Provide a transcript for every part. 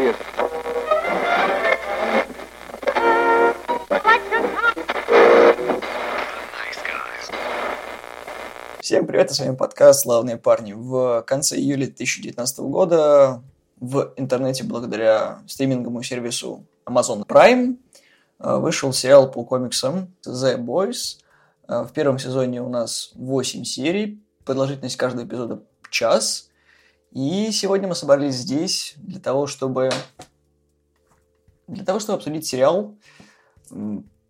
serious. Всем привет, с вами подкаст «Славные парни». В конце июля 2019 года в интернете благодаря стриминговому сервису Amazon Prime э, вышел сериал по комиксам The Boys. Э, в первом сезоне у нас 8 серий, продолжительность каждого эпизода час. И сегодня мы собрались здесь для того, чтобы для того, чтобы обсудить сериал.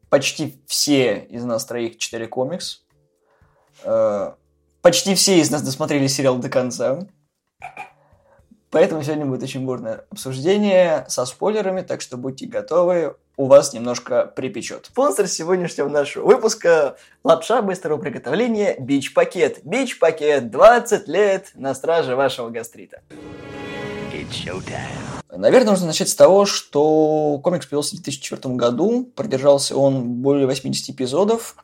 Почти все из нас троих читали комикс. Э, почти все из нас досмотрели сериал до конца. Поэтому сегодня будет очень бурное обсуждение со спойлерами, так что будьте готовы, у вас немножко припечет. Спонсор сегодняшнего нашего выпуска – лапша быстрого приготовления Бич Пакет. Бич Пакет 20 лет на страже вашего гастрита. Наверное, нужно начать с того, что комикс появился в 2004 году, продержался он более 80 эпизодов,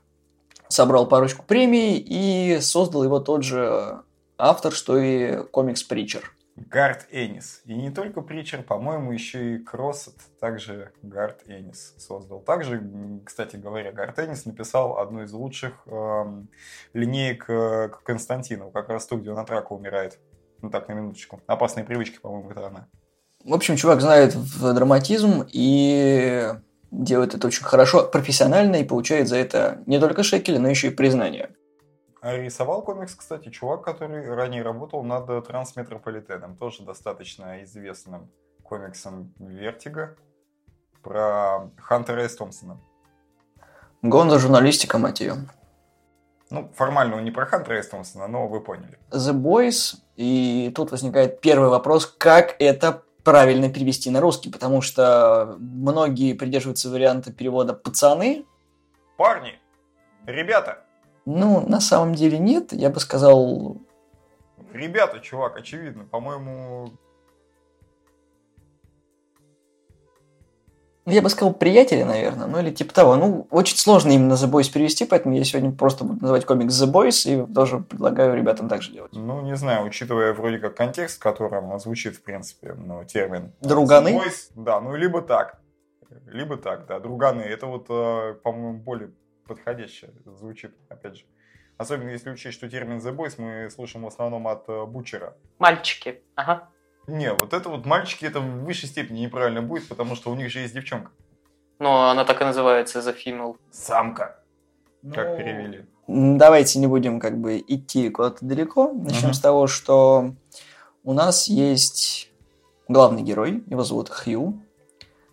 собрал парочку премий и создал его тот же автор, что и комикс Притчер. Гард Энис. И не только Притчер, по-моему, еще и Кроссет также Гард Энис создал. Также, кстати говоря, Гард Энис написал одну из лучших эм, линеек э, Константину, как раз ту, где он от рака умирает. Ну так, на минуточку. Опасные привычки, по-моему, это она. В общем, чувак знает драматизм и делает это очень хорошо, профессионально и получает за это не только шекели, но еще и признание. Рисовал комикс, кстати, чувак, который ранее работал над Трансметрополитеном, тоже достаточно известным комиксом Vertigo про Хантера Эс Томпсона. Гонзо-журналистика, мать ее. Ну, формально он не про Хантера Эс Томпсона, но вы поняли. The Boys, и тут возникает первый вопрос, как это правильно перевести на русский, потому что многие придерживаются варианта перевода «пацаны». Парни, ребята, ну, на самом деле нет. Я бы сказал... Ребята, чувак, очевидно. По-моему... Ну, я бы сказал, приятели, наверное, ну или типа того. Ну, очень сложно именно The Boys перевести, поэтому я сегодня просто буду называть комикс The Boys и тоже предлагаю ребятам так же делать. Ну, не знаю, учитывая вроде как контекст, в котором звучит, в принципе, ну, термин. Друганы? The Boys, да, ну, либо так. Либо так, да. Друганы. Это вот, э, по-моему, более подходяще звучит, опять же. Особенно если учесть, что термин The Boys мы слышим в основном от э, Бучера. Мальчики, ага. Не, вот это вот мальчики, это в высшей степени неправильно будет, потому что у них же есть девчонка. Но она так и называется, The Female. Самка. Ну... Как перевели. Давайте не будем как бы идти куда-то далеко. Начнем uh-huh. с того, что у нас есть главный герой, его зовут Хью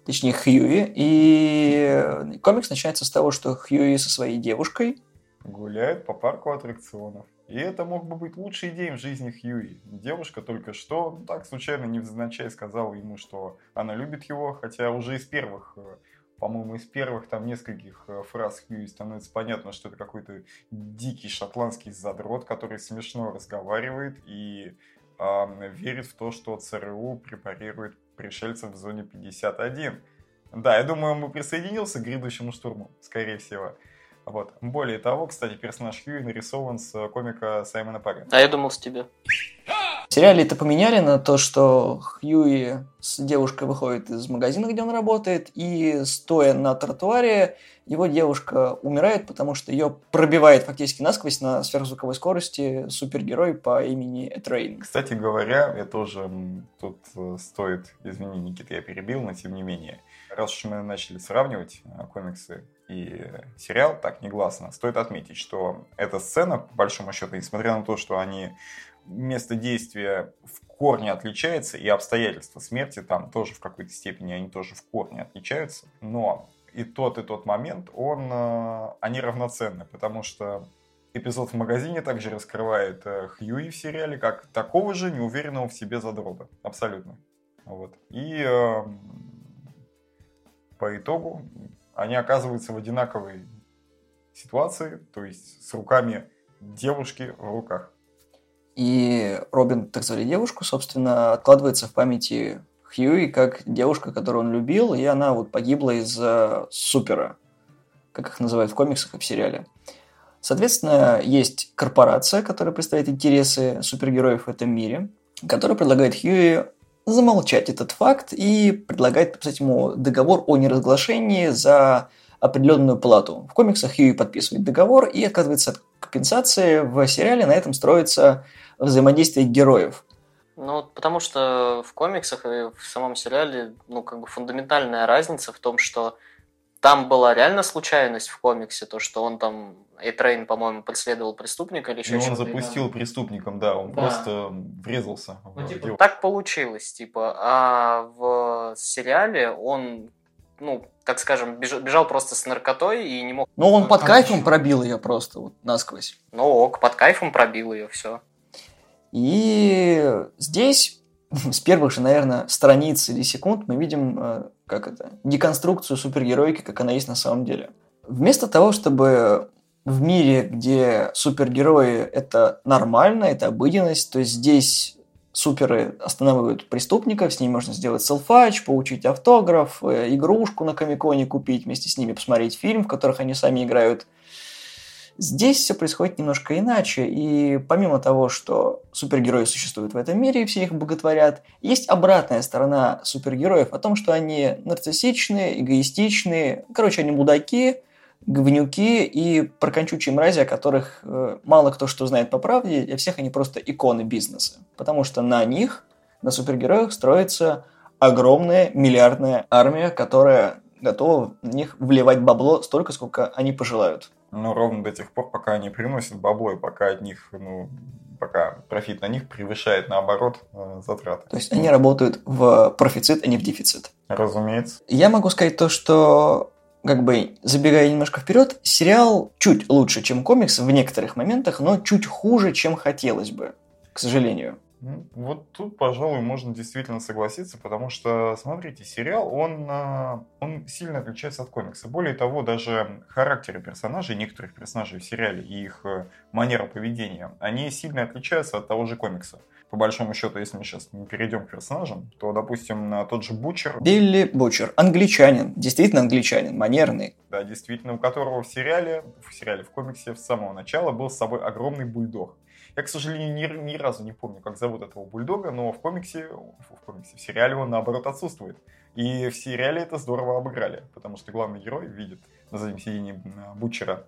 точнее Хьюи, и комикс начинается с того, что Хьюи со своей девушкой гуляет по парку аттракционов. И это мог бы быть лучший день в жизни Хьюи. Девушка только что, ну, так случайно, невзначай сказала ему, что она любит его, хотя уже из первых, э, по-моему, из первых там нескольких э, фраз Хьюи становится понятно, что это какой-то дикий шотландский задрот, который смешно разговаривает и э, верит в то, что ЦРУ препарирует пришельцев в зоне 51. Да, я думаю, он бы присоединился к грядущему штурму, скорее всего. Вот. Более того, кстати, персонаж Хьюи нарисован с комика Саймона Пага. А я думал с тебя. Сериале это поменяли на то, что Хьюи с девушкой выходит из магазина, где он работает, и стоя на тротуаре, его девушка умирает, потому что ее пробивает фактически насквозь на сверхзвуковой скорости супергерой по имени Этрейн. Кстати говоря, я тоже тут э, стоит, извини, Никита, я перебил, но тем не менее, раз уж мы начали сравнивать э, комиксы и сериал так негласно, стоит отметить, что эта сцена, по большому счету, несмотря на то, что они место действия в корне отличается, и обстоятельства смерти там тоже в какой-то степени, они тоже в корне отличаются, но и тот, и тот момент, он, э, они равноценны, потому что эпизод в магазине также раскрывает э, Хьюи в сериале, как такого же неуверенного в себе задрота. Абсолютно. Вот. И э, по итогу они оказываются в одинаковой ситуации, то есть с руками девушки в руках. И Робин, так звали девушку, собственно, откладывается в памяти Хьюи как девушка, которую он любил, и она вот погибла из-за супера, как их называют в комиксах и в сериале. Соответственно, есть корпорация, которая представляет интересы супергероев в этом мире, которая предлагает Хьюи замолчать этот факт и предлагает подписать ему договор о неразглашении за определенную плату. В комиксах Хьюи подписывает договор и отказывается от компенсации. В сериале на этом строится взаимодействие героев. Ну, потому что в комиксах и в самом сериале, ну, как бы фундаментальная разница в том, что там была реально случайность в комиксе, то, что он там, Эйтрейн, по-моему, преследовал преступника или еще он что-то. запустил преступником, да, он Да. просто врезался. Ну, типа, так получилось, типа, а в сериале он, ну, так скажем, беж- бежал просто с наркотой и не мог... Но он под А, кайфом пробил ее просто вот насквозь. Ну ок, под кайфом пробил ее, все. И здесь с первых же, наверное, страниц или секунд мы видим, э, как это, деконструкцию супергероики, как она есть на самом деле. Вместо того, чтобы в мире, где супергерои это нормально, это обыденность, то есть здесь суперы останавливают преступников, с ними можно сделать селфач, получить автограф, э, игрушку на Комиконе купить, вместе с ними посмотреть фильм, в которых они сами играют. Здесь все происходит немножко иначе, и помимо того, что супергерои существуют в этом мире и все их боготворят, есть обратная сторона супергероев о том, что они нарциссичные, эгоистичные, короче, они мудаки, говнюки и прокончучие мрази, о которых э, мало кто что знает по правде, и всех они просто иконы бизнеса. Потому что на них, на супергероях, строится огромная миллиардная армия, которая готова в них вливать бабло столько, сколько они пожелают. Но ровно до тех пор, пока они приносят бабло, и пока от них, ну, пока профит на них превышает, наоборот, э, затраты. То есть они работают в профицит, а не в дефицит. Разумеется. Я могу сказать то, что, как бы, забегая немножко вперед, сериал чуть лучше, чем комикс в некоторых моментах, но чуть хуже, чем хотелось бы, к сожалению. Ну, Вот тут, пожалуй, можно действительно согласиться, потому что, смотрите, сериал, он, а, он сильно отличается от комикса. Более того, даже характеры персонажей, некоторых персонажей в сериале и их э, манера поведения, они сильно отличаются от того же комикса. По большому счету, если мы сейчас не перейдем к персонажам, то, допустим, на тот же Бучер, Билли Бучер, англичанин, действительно англичанин, манерный. да, действительно, у которого в сериале, в сериале, в комиксе с самого начала был с собой огромный бульдог. Я, к сожалению, ни, ни разу не помню, как зовут этого бульдога, но в комиксе, в комиксе, в сериале он наоборот отсутствует. И в сериале это здорово обыграли, потому что главный герой видит на заднем сиденье э, Бутчера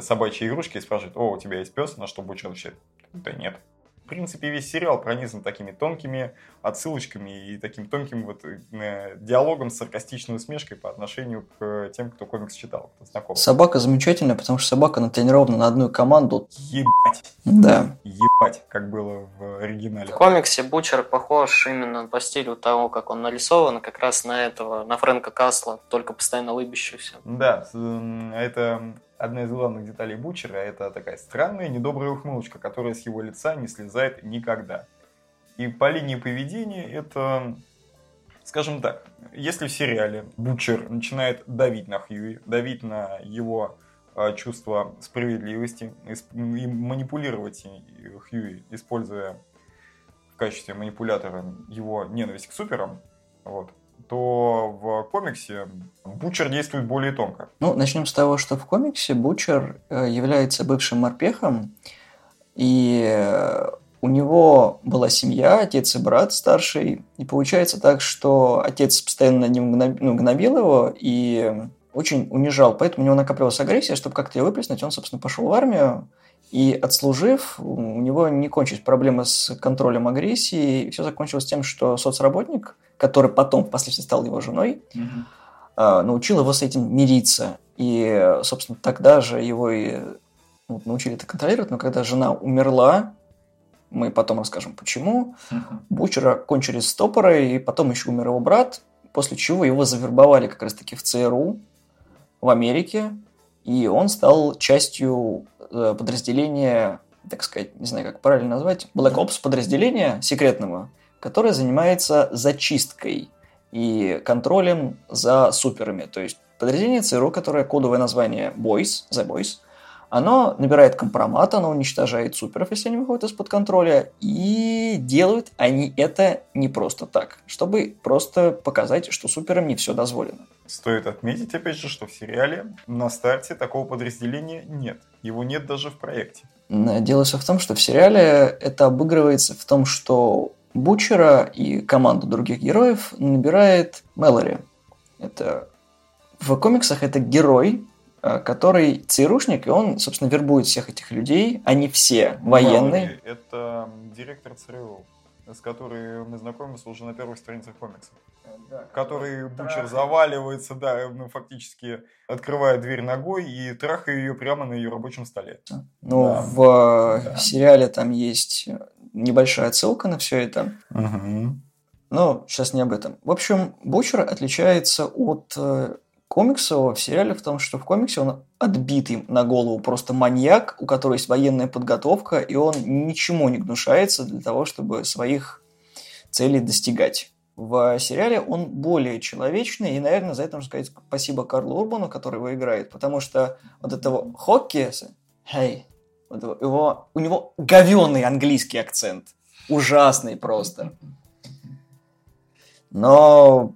собачьи игрушки и спрашивает, о, у тебя есть пес? На что Бутчер отвечает, да нет. В принципе, весь сериал пронизан такими тонкими отсылочками и таким тонким вот э, диалогом с саркастичной усмешкой по отношению к тем, кто комикс читал, кто знаком. Собака замечательная, потому что собака натренирована на одну команду. Ебать, Да. ебать, как было в оригинале. В комиксе Бучер похож именно по стилю того, как он нарисован, как раз на этого, на Фрэнка Касла, только постоянно лыбящегося. Да, это одна из главных деталей Бучера. Это такая странная, недобрая ухмылочка, которая с его лица не слезает никогда. И по линии поведения это, скажем так, если в сериале Бучер начинает давить на Хьюи, давить на его а, чувство справедливости и манипулировать Хьюи, используя в качестве манипулятора его ненависть к суперам, вот, то в комиксе Бучер действует более тонко. Ну, начнем с того, что в комиксе Бучер э, является бывшим морпехом, и э, у него была семья, отец и брат старший, и получается так, что отец постоянно над ним гноб- ну, гнобил его и очень унижал, поэтому у него накапливалась агрессия, чтобы как-то ее выплеснуть, он, собственно, пошел в армию, и отслужив, у него не кончились проблемы с контролем агрессии, и все закончилось тем, что соцработник, который потом впоследствии стал его женой, а, научил его с этим мириться. И, собственно, тогда же его и ну, научили это контролировать, но когда жена умерла, мы потом расскажем почему, Бучера кончили стопоры, и потом еще умер его брат, после чего его завербовали как раз-таки в ЦРУ в Америке, и он стал частью э, подразделения, так сказать, не знаю, как правильно назвать, Black Ops подразделения секретного, которое занимается зачисткой и контролем за суперами. То есть подразделение ЦРУ, которое кодовое название Boys, The Boys, оно набирает компромат, оно уничтожает суперов, если они выходят из-под контроля, и делают они это не просто так, чтобы просто показать, что суперам не все дозволено. Стоит отметить, опять же, что в сериале на старте такого подразделения нет. Его нет даже в проекте. Дело все в том, что в сериале это обыгрывается в том, что Бучера и команду других героев набирает Мэлори. Это в комиксах это герой, который ЦРУшник, и он, собственно, вербует всех этих людей. Они все военные. Мэлори – это директор ЦРУ, с которой мы знакомимся уже на первых страницах комиксов. Который Бучер заваливается, да, ну, фактически открывая дверь ногой и трахая ее прямо на ее рабочем столе. Ну, Да. в э, Да. сериале там есть небольшая отсылка на все это. Угу. Но сейчас не об этом. В общем, Бучер отличается от комикса в сериале в том, что в комиксе он отбитый на голову просто маньяк, у которого есть военная подготовка, и он ничему не гнушается для того, чтобы своих целей достигать. В сериале он более человечный, и, наверное, за это нужно сказать спасибо Карлу Урбану, который его играет, потому что вот этого Хокки, hey, вот его, его- у него говенный английский акцент, ужасный просто. Но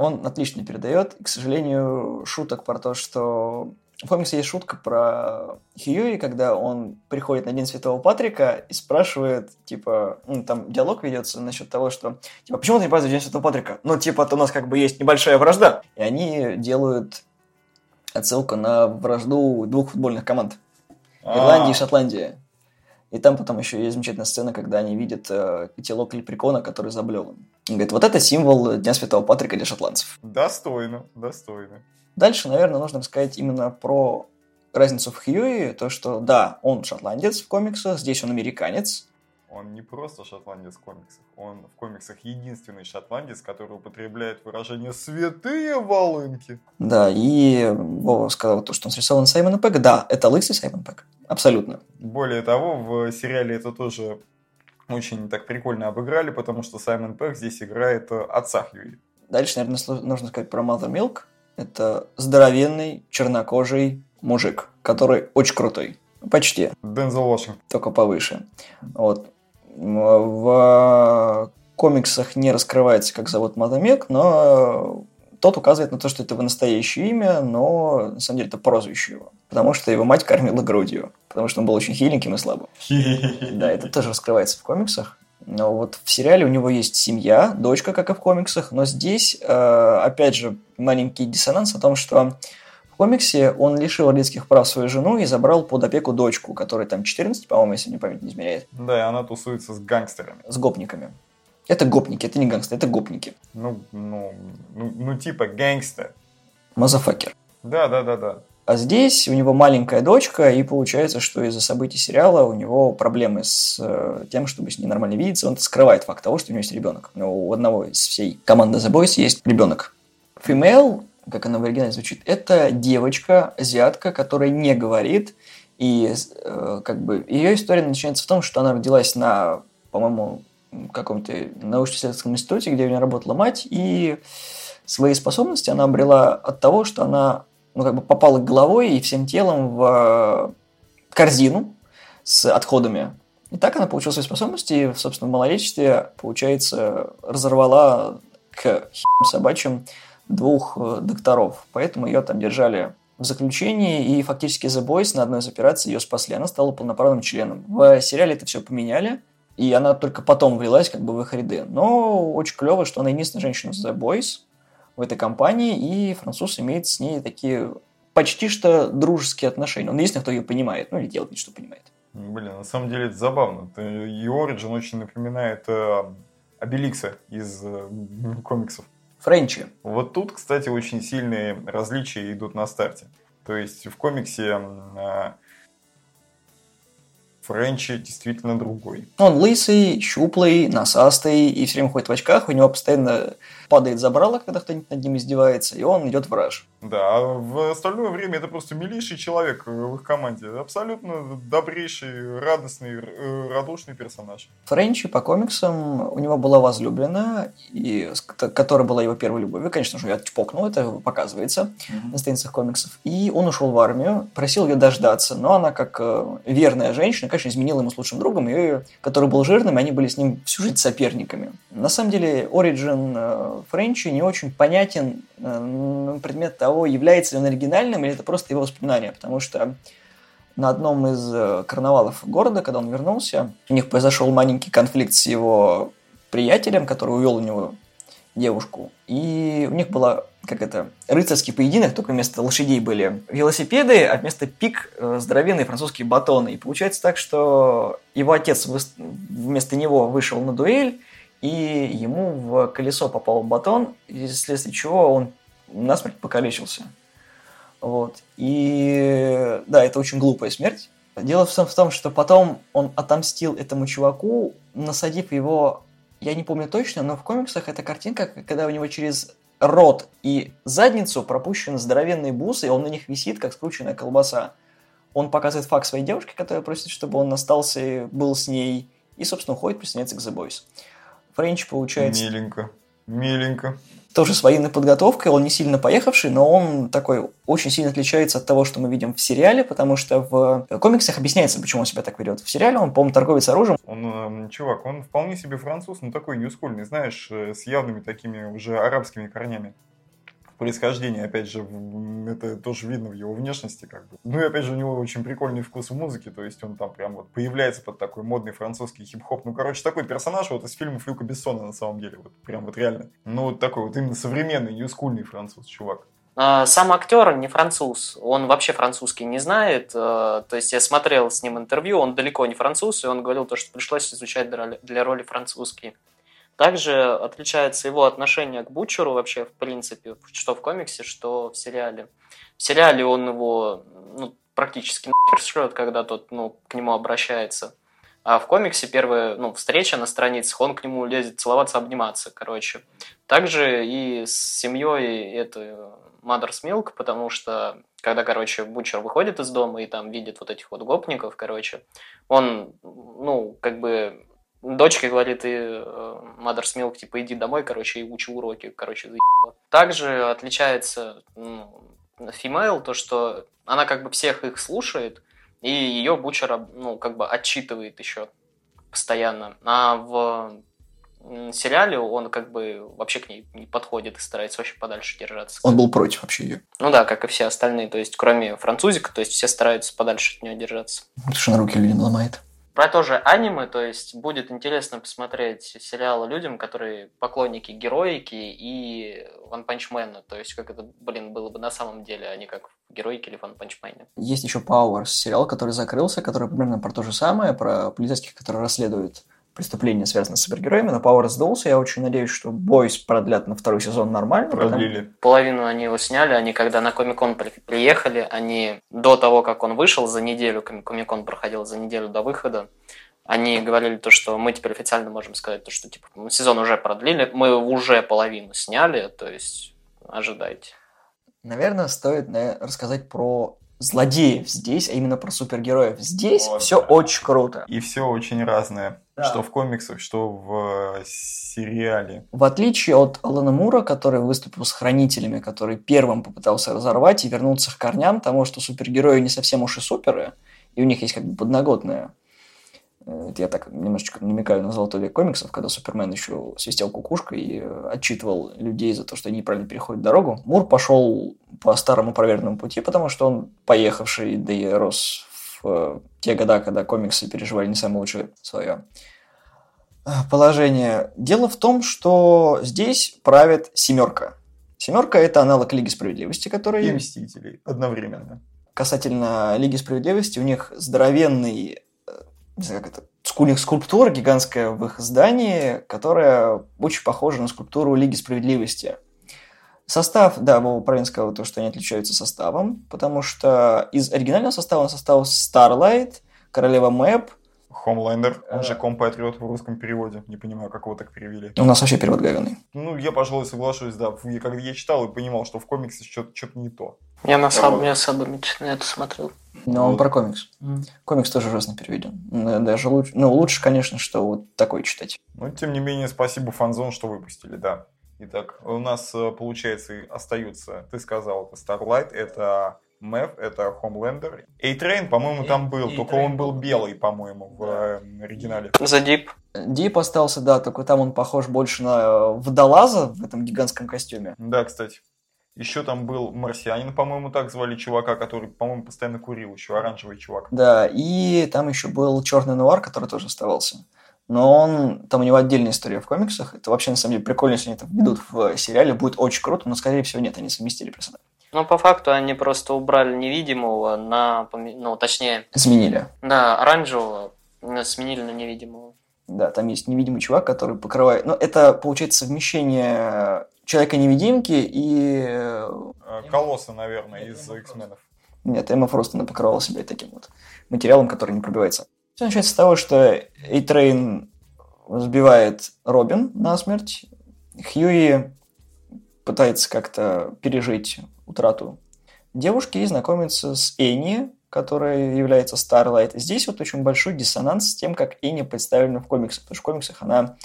он отлично передает. И, к сожалению, шуток про то, что... В комиксе есть шутка про Хьюи, когда он приходит на День Святого Патрика и спрашивает, типа, ну, там диалог ведется насчет того, что, типа, почему ты не празднуешь День Святого Патрика? Ну, типа, у нас как бы есть небольшая вражда. И они делают отсылку на вражду двух футбольных команд. Ирландии и Шотландии. И там потом еще есть замечательная сцена, когда они видят э, котелок лепрекона, который заблеван. Он говорит, вот это символ Дня Святого Патрика для шотландцев. Достойно, достойно. Дальше, наверное, нужно рассказать именно про разницу в Хьюи, то, что, да, он шотландец в комиксах, здесь он американец. Он не просто шотландец в комиксах, он в комиксах единственный шотландец, который употребляет выражение «святые волынки». Да, и Вова сказал то, что он срисован Саймона Пэк. Да, это лысый Саймон Пэк. Абсолютно. Более того, в сериале это тоже очень так прикольно обыграли, потому что Саймон Пэк здесь играет э, отца Хьюи. Дальше, наверное, нужно сказать про Mother Milk. Это здоровенный, чернокожий мужик, который очень крутой. Почти. Дензел Вашингтон. только повыше. Вот. В комиксах не раскрывается, как зовут Мадамек, но тот указывает на то, что это его настоящее имя, но на самом деле это прозвище его. Потому что его мать кормила грудью. Потому что он был очень хиленьким и слабым. Да, это тоже раскрывается в комиксах. Но вот в сериале у него есть семья, дочка, как и в комиксах, но здесь, э, опять же, маленький диссонанс о том, что в комиксе он лишил родительских прав свою жену и забрал под опеку дочку, которой там 14, по-моему, если мне память не измеряет, Да, и она тусуется с гангстерами. с гопниками. Это гопники, это не гангстеры, это гопники. Ну, ну, ну, ну типа гангстер. Мазафакер. Да, да, да, да. А здесь у него маленькая дочка, и получается, что из-за событий сериала у него проблемы с э, тем, чтобы с ней нормально видеться. Он скрывает факт того, что у него есть ребенок. Но у одного из всей команды The Boys есть ребенок. Female, как она в оригинале звучит, это девочка, азиатка, которая не говорит. И э, как бы ее история начинается в том, что она родилась на, по-моему, каком-то научно-исследовательском институте, где у нее работала мать, и свои способности она обрела от того, что она ну, как бы попала головой и всем телом в э, корзину с отходами. И так она получила свои способности, и, собственно, в малолетстве, получается, разорвала к херам собачьим двух э, докторов. Поэтому ее там держали в заключении, и фактически The Boys на одной из операций ее спасли. Она стала полноправным членом. В сериале это все поменяли, и она только потом влилась как бы в их ряды. Но очень клево, что она единственная женщина в The Boys, в этой компании, и француз имеет с ней такие почти что дружеские отношения. Он единственный, кто ее понимает, ну или делает вид, что понимает. Блин, на самом деле это забавно. И Ориджин очень напоминает э, Обеликса из э, комиксов. Френчи. Вот тут, кстати, очень сильные различия идут на старте. То есть в комиксе э, Френчи действительно другой. Он лысый, щуплый, носастый, и все время ходит в очках, у него постоянно падает забрало, когда кто-нибудь над ним издевается, и он идет в раж. Да, а в остальное время это просто милейший человек в их команде. Абсолютно добрейший, радостный, э, радушный персонаж. Френчи по комиксам у него была возлюбленная, и, которая была его первой любовью. Конечно же, я чпокнул, это показывается на страницах комиксов. И он ушел в армию, просил ее дождаться, но она, как э, верная женщина, конечно, изменила ему с лучшим другом, и, который был жирным, и они были с ним всю жизнь соперниками. На самом деле, э, Френчи не очень понятен э, предмет того, является ли он оригинальным, или это просто его воспоминания, потому что на одном из э, карнавалов города, когда он вернулся, у них произошел маленький конфликт с его приятелем, который увел у него девушку. И у них была, как это, рыцарский поединок, только вместо лошадей были велосипеды, а вместо пик э, здоровенные французские батоны. И получается так, что его отец вместо него вышел на дуэль, и ему в колесо попал батон, вследствие чего он насмерть покалечился. Вот. И да, это очень глупая смерть. Дело в том, что потом он отомстил этому чуваку, насадив его, я не помню точно, но в комиксах эта картинка, когда у него через рот и задницу пропущены здоровенные бусы, и он на них висит, как скрученная колбаса. Он показывает факт своей девушке, которая просит, чтобы он остался и был с ней, и, собственно, уходит, присоединяется к The Boys. Френч получается... Миленько, миленько тоже с военной подготовкой, он не сильно поехавший, но он такой очень сильно отличается от того, что мы видим в сериале, потому что в комиксах объясняется, почему он себя так ведет. В сериале он, по-моему, торговец оружием. Он, э, чувак, он вполне себе француз, но такой ньюскульный, знаешь, э, с явными такими уже арабскими корнями происхождения, опять же, это тоже видно в его внешности, как бы. Ну и опять же, у него очень прикольный вкус в музыке, то есть он там прям вот появляется под такой модный французский хип-хоп. Ну, короче, такой персонаж вот из фильмов Люка Бессона на самом деле, вот прям вот реально. Ну, вот такой вот именно современный, ньюскульный француз, чувак. А, сам актер не француз, он вообще французский не знает. Э, то есть я смотрел с ним интервью, он далеко не француз, и он говорил то, что пришлось изучать для роли французский. Также отличается его отношение к Бучеру вообще, в принципе, что в комиксе, что в сериале. В сериале он его ну, практически нахер когда тот ну, к нему обращается. А в комиксе первая ну, встреча на страницах, он к нему лезет целоваться, обниматься, короче. Также и с семьей это Mother's Milk, потому что когда, короче, Бучер выходит из дома и там видит вот этих вот гопников, короче, он, ну, как бы Дочке говорит, и э, Mother's Milk, типа, иди домой, короче, и учи уроки, короче, заебала. Также отличается ну, female, то, что она как бы всех их слушает, и ее Бучера, ну, как бы отчитывает еще постоянно. А в сериале он как бы вообще к ней не подходит и старается вообще подальше держаться. Он был против вообще ее. Ну да, как и все остальные, то есть кроме французика, то есть все стараются подальше от нее держаться. Потому что на руки люди ломает. Про то же аниме, то есть будет интересно посмотреть сериалы людям, которые поклонники героики и Ван Панчмена. То есть как это, блин, было бы на самом деле, а не как в героике или Ван Панчмене. Есть еще Powers, сериал, который закрылся, который примерно про то же самое, про полицейских, которые расследуют преступления, связанные с супергероями, но Power сдулся. Я очень надеюсь, что Бойс продлят на второй сезон нормально. Продлили. Потому... Половину они его сняли. Они когда на Комик-кон приехали, они до того, как он вышел за неделю, Комик-кон проходил за неделю до выхода, они говорили то, что мы теперь официально можем сказать то, что типа сезон уже продлили, мы уже половину сняли, то есть ожидайте. Наверное, стоит наверное, рассказать про злодеев здесь, а именно про супергероев. Здесь вот, все да. очень круто. И все очень разное. Да. Что в комиксах, что в э, сериале. В отличие от Алана Мура, который выступил с хранителями, который первым попытался разорвать и вернуться к корням, тому, что супергерои не совсем уж и суперы, и у них есть как бы подноготная это я так немножечко намекаю на золотой век комиксов, когда Супермен еще свистел кукушкой и отчитывал людей за то, что они неправильно переходят дорогу. Мур пошел по старому проверенному пути, потому что он поехавший, да и рос в э, те года, когда комиксы переживали не самое лучшее свое э, положение. Дело в том, что здесь правит семерка. Семерка – это аналог Лиги Справедливости, который... И Мстителей одновременно. Касательно Лиги Справедливости, у них здоровенный не знаю, как это, у них скульптура гигантская в их здании, которая очень похожа на скульптуру Лиги Справедливости. Состав, да, Вова правильно сказал, то, что они отличаются составом, потому что из оригинального состава состав Starlight, Королева Мэп, Хомлендер, он же Компатриот в русском переводе. Не понимаю, как его так перевели. У нас вообще перевод говяный. Ну, я, пожалуй, соглашусь, да. Когда я читал и понимал, что в комиксе что-то не то. Я на самом деле особо на это смотрел. Но он про комикс. Mm. Комикс тоже ужасно переведен. Даже лучше, ну, лучше, конечно, что вот такой читать. Ну, тем не менее, спасибо Фанзон, что выпустили, да. Итак, у нас, э, получается, остаются, ты сказал, это Starlight, это Мэв, это Homelander. A-Train, по-моему, там был, только он был белый, по-моему, в э, оригинале. За Дип. Дип остался, да, только там он похож больше на э, водолаза в этом гигантском костюме. Да, кстати. Еще там был марсианин, по-моему, так звали чувака, который, по-моему, постоянно курил, еще оранжевый чувак. Да, и там еще был черный нуар, который тоже оставался. Но он, там у него отдельная история в комиксах. Это вообще, на самом деле, прикольно, если они это ведут в сериале. Будет очень круто, но, скорее всего, нет, они совместили персонажа. Ну, по факту они просто убрали невидимого на, ну, точнее... Сменили. Да, оранжевого сменили на невидимого. Да, там есть невидимый чувак, который покрывает... Ну, это, получается, совмещение Человека-невидимки и... Э, Колосса, наверное, из X-менов. Нет, Эмма Фрост она покрывала себя таким вот материалом, который не пробивается. Все начинается с того, что Эйтрейн сбивает Робин на смерть. Хьюи пытается как-то пережить утрату девушки и знакомится с Энни, которая является Старлайт. Здесь вот очень большой диссонанс с тем, как Энни представлена в комиксах. Потому что в комиксах она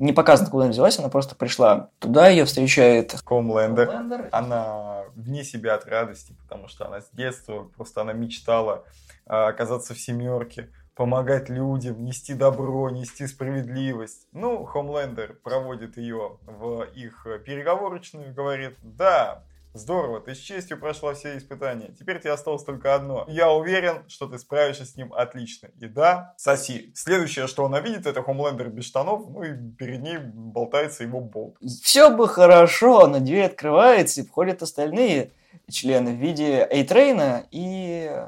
не показано, куда она взялась, она просто пришла туда, ее встречает Хомлендер. Она вне себя от радости, потому что она с детства, просто она мечтала а, оказаться в семерке, помогать людям, нести добро, нести справедливость. Ну, Хомлендер проводит ее в их переговорочную, говорит, да, Здорово, ты с честью прошла все испытания. Теперь тебе осталось только одно. Я уверен, что ты справишься с ним отлично. И да, соси. Следующее, что она видит, это Хомлендер без штанов, ну и перед ней болтается его болт. Все бы хорошо, но дверь открывается, и входят остальные члены в виде Эйтрейна и...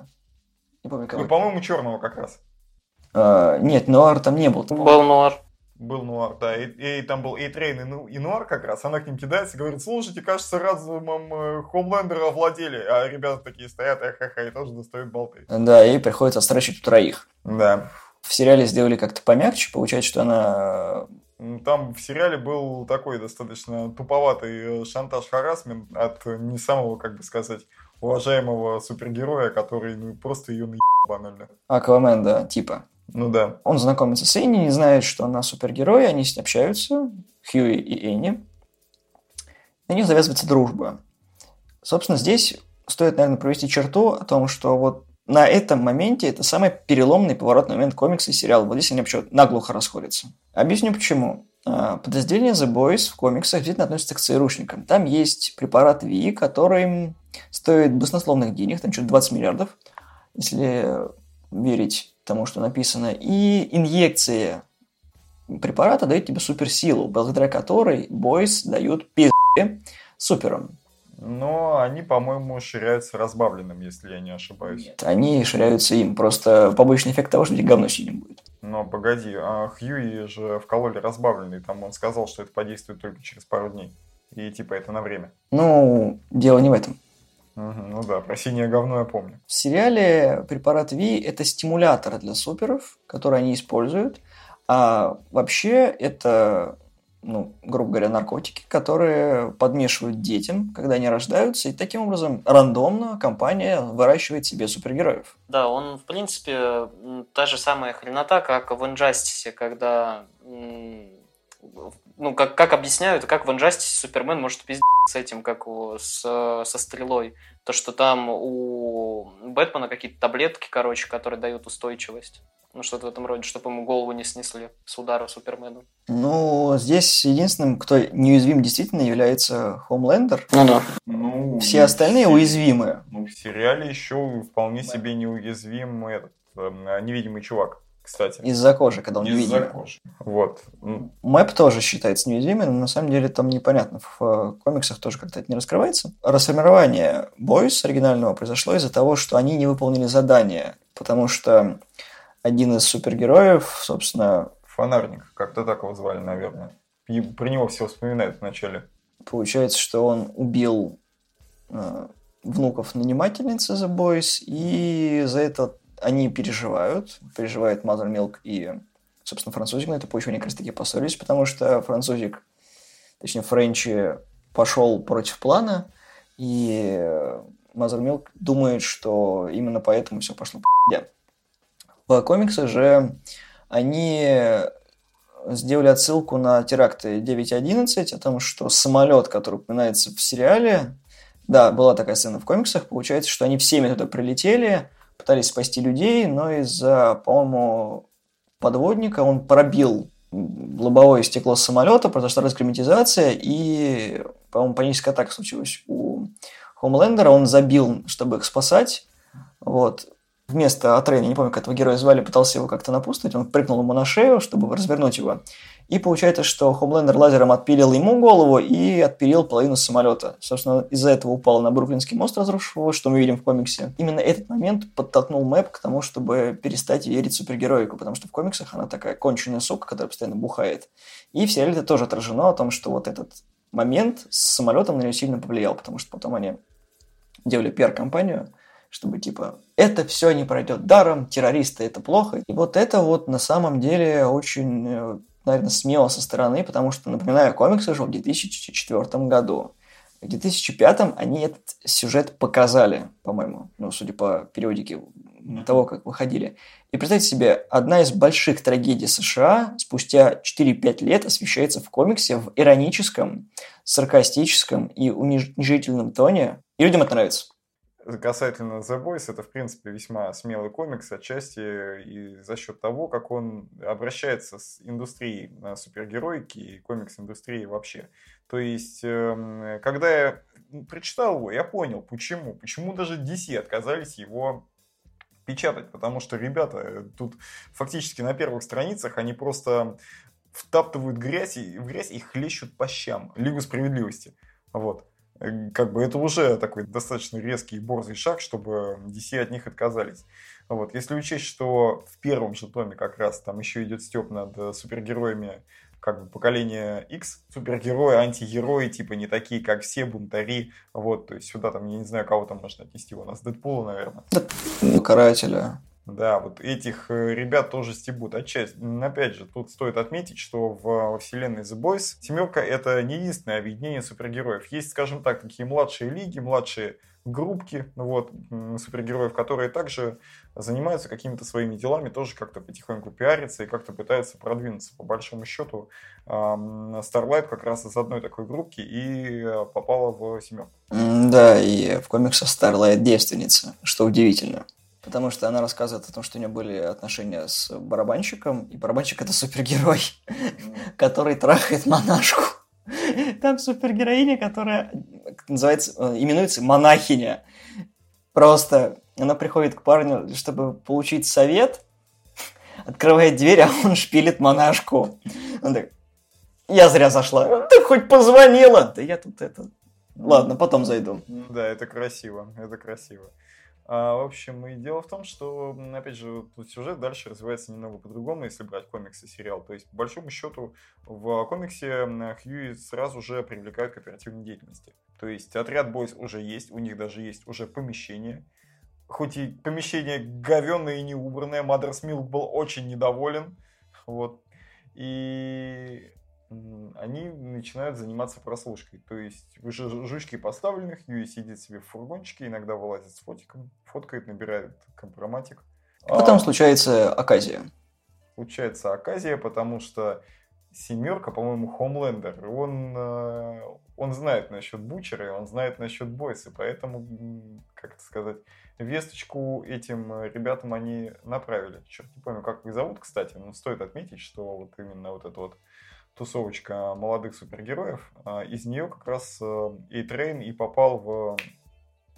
Не помню, кого. Ну, по-моему, черного как раз. А, нет, Нуар там не был. Был Нуар был Нуар, да, и, и там был Эйтрейн и, ну, и Нуар как раз, она к ним кидается и говорит, слушайте, кажется, разумом э, Хомлендера овладели, а ребята такие стоят, ха-ха, и тоже достают болты. Да, и приходится строчить у троих. Да. В сериале сделали как-то помягче, получается, что она там в сериале был такой достаточно туповатый э, шантаж-харасмент от не самого, как бы сказать, уважаемого супергероя, который ну, просто ее наебал банально. Аквамен, да, типа. Ну да. Он знакомится с Энни, не знает, что она супергерой, они с ней общаются, Хьюи и Энни. У них завязывается дружба. Собственно, здесь стоит, наверное, провести черту о том, что вот на этом моменте это самый переломный поворотный момент комикса и сериала. Вот здесь они вообще наглухо расходятся. Объясню почему. А, подразделение The Boys в комиксах действительно относится к ЦРУшникам. Там есть препарат Ви, который стоит баснословных денег, там что-то 20 миллиардов, если верить тому, что написано, и инъекция препарата дает тебе суперсилу, благодаря которой бойс дают пизде суперам. Но они, по-моему, ширяются разбавленным, если я не ошибаюсь. Нет, они ширяются им. Просто побочный эффект того, что тебе говно синим будет. Но погоди, а Хьюи же вкололи разбавленный. Там он сказал, что это подействует только через пару дней. И типа это на время. Ну, дело не в этом. Угу, ну да, про синее говно я помню. В сериале препарат Ви – это стимулятор для суперов, который они используют. А вообще это, ну, грубо говоря, наркотики, которые подмешивают детям, когда они рождаются, и таким образом рандомно компания выращивает себе супергероев. Да, он, в принципе, та же самая хренота, как в Инжастисе, когда ну, как, как объясняют, как в Инжастисе Супермен может пиздить с этим, как у, с, со стрелой. То, что там у Бэтмена какие-то таблетки, короче, которые дают устойчивость. Ну, что-то в этом роде, чтобы ему голову не снесли с удара Супермену. Ну, здесь единственным, кто неуязвим действительно является Хомлендер. Ну да. Ну, Все остальные в уязвимы. Ну, в сериале еще вполне себе неуязвим этот э, невидимый чувак кстати. Из-за кожи, когда он Из-за кожи. Вот. Мэп тоже считается неуязвимым, но на самом деле там непонятно. В э, комиксах тоже как-то это не раскрывается. Расформирование Бойс оригинального произошло из-за того, что они не выполнили задание, потому что один из супергероев, собственно... Фонарник, как-то так его звали, наверное. И про него все вспоминают вначале. Получается, что он убил э, внуков нанимательницы The Boys, и за это они переживают, переживает Mother Milk и, собственно, французик на этой почве, они как раз таки поссорились, потому что французик, точнее, Френчи пошел против плана, и Mother Milk думает, что именно поэтому все пошло по В комиксах же они сделали отсылку на теракты 9.11, о том, что самолет, который упоминается в сериале, да, была такая сцена в комиксах, получается, что они всеми туда прилетели, пытались спасти людей, но из-за, по-моему, подводника он пробил лобовое стекло самолета, произошла разгерметизация, и, по-моему, паническая атака случилась у Хомлендера, он забил, чтобы их спасать, вот. Вместо Атрейна, не помню, как этого героя звали, пытался его как-то напустить, он прыгнул ему на шею, чтобы развернуть его. И получается, что Хомлендер лазером отпилил ему голову и отпилил половину самолета. Собственно, из-за этого упал на Бруклинский мост, разрушив его, что мы видим в комиксе. Именно этот момент подтолкнул Мэп к тому, чтобы перестать верить супергероику, потому что в комиксах она такая конченая сука, которая постоянно бухает. И в сериале это тоже отражено о том, что вот этот момент с самолетом на нее сильно повлиял, потому что потом они делали пиар-компанию, чтобы типа это все не пройдет даром, террористы это плохо. И вот это вот на самом деле очень э, наверное, смело со стороны, потому что, напоминаю, комикс вышел в 2004 году. В 2005 они этот сюжет показали, по-моему, ну, судя по периодике того, как выходили. И представьте себе, одна из больших трагедий США спустя 4-5 лет освещается в комиксе в ироническом, саркастическом и унижительном тоне, и людям это нравится. Касательно The Boys, это, в принципе, весьма смелый комикс, отчасти и за счет того, как он обращается с индустрией супергеройки и комикс-индустрией вообще. То есть, эм, когда я прочитал его, я понял, почему. Почему даже DC отказались его печатать, потому что ребята э, тут фактически на первых страницах они просто втаптывают грязь и, грязь и хлещут по щам. Лигу справедливости. Вот. Э, как бы это уже такой достаточно резкий и борзый шаг, чтобы DC от них отказались. Вот. Если учесть, что в первом же томе как раз там еще идет степ над э, супергероями как бы поколение X, супергерои, антигерои, типа не такие, как все, бунтари, вот, то есть сюда там, я не знаю, кого там можно отнести, у нас Дэдпула, наверное. Карателя. Да, вот этих э, ребят тоже стебут отчасти. Опять же, тут стоит отметить, что в, вселенной The Boys семерка это не единственное объединение супергероев. Есть, скажем так, такие младшие лиги, младшие группки вот, супергероев, которые также занимаются какими-то своими делами, тоже как-то потихоньку пиарятся и как-то пытаются продвинуться. По большому счету, Starlight как раз из одной такой группки и э, попала в семерку. Да, и в комиксах Starlight девственница, что удивительно. Потому что она рассказывает о том, что у нее были отношения с барабанщиком, и барабанщик это супергерой, который трахает монашку. Там супергероиня, которая называется, э, именуется монахиня. Просто она приходит к парню, чтобы получить совет, открывает дверь, а он шпилит монашку. Он так, я зря зашла. Ты хоть позвонила? Да я тут это... Ладно, потом зайду. Да, это красиво, это красиво. А, в общем, и дело в том, что, опять же, тут сюжет дальше развивается немного по-другому, если брать комикс и сериал. То есть, по большому счету, в комиксе Хьюи сразу же привлекают к оперативной деятельности. То есть, отряд бойс уже есть, у них даже есть уже помещение. Хоть и помещение говенное и неубранное, Мадрас Милк был очень недоволен. Вот. И они начинают заниматься прослушкой. То есть жучки поставлены, Хьюи сидит себе в фургончике, иногда вылазит с фотиком, фоткает, набирает компроматик. Потом а, случается оказия. Случается оказия, потому что семерка, по-моему, Хомлендер, он, э, он знает насчет Бучера, он знает насчет Бойса, поэтому, как это сказать, весточку этим ребятам они направили. Черт, не помню, как их зовут, кстати, но стоит отметить, что вот именно вот это вот тусовочка молодых супергероев. А, из нее как раз Эйтрейн и попал в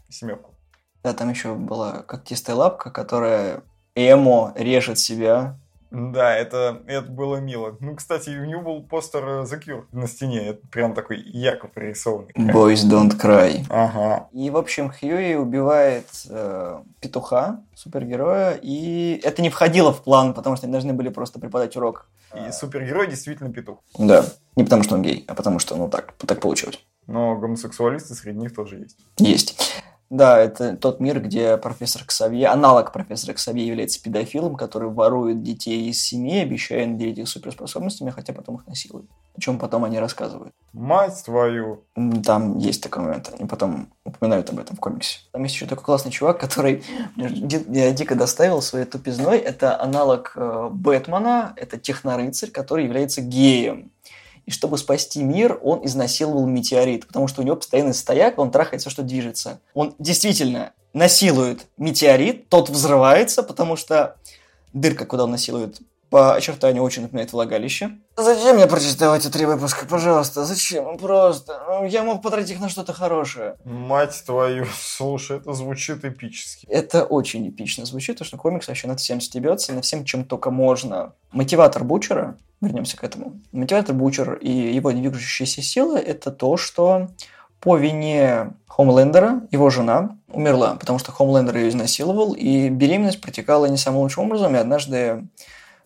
семерку. Да, там еще была когтистая лапка, которая эмо режет себя. Да, это, это было мило. Ну, кстати, у него был постер The Cure на стене. Это прям такой ярко прорисованный. Boys don't cry. Ага. И, в общем, Хьюи убивает э, петуха, супергероя, и это не входило в план, потому что они должны были просто преподать урок и супергерой действительно петух. Да. Не потому, что он гей, а потому, что, ну, так, так получилось. Но гомосексуалисты среди них тоже есть. Есть. Да, это тот мир, где профессор Ксавье, аналог профессора Ксавье является педофилом, который ворует детей из семьи, обещая наделить их суперспособностями, хотя потом их насилует. О чем потом они рассказывают. Мать твою! Там есть такой момент, они потом упоминают об этом в комиксе. Там есть еще такой классный чувак, который меня дико доставил своей тупизной. Это аналог э, Бэтмена, это технорыцарь, который является геем и чтобы спасти мир, он изнасиловал метеорит, потому что у него постоянный стояк, он трахает все, что движется. Он действительно насилует метеорит, тот взрывается, потому что дырка, куда он насилует По очертанию очень напоминает влагалище. Зачем мне прочитал эти три выпуска, пожалуйста? Зачем? Просто. Ну, я мог потратить их на что-то хорошее. Мать твою, слушай, это звучит эпически. Это очень эпично звучит, потому что комикс вообще над всем стебется, над всем, чем только можно. Мотиватор Бучера, вернемся к этому. Мотиватор Бучер и его движущаяся сила – это то, что по вине Хомлендера его жена умерла, потому что Хомлендер ее изнасиловал, и беременность протекала не самым лучшим образом, и однажды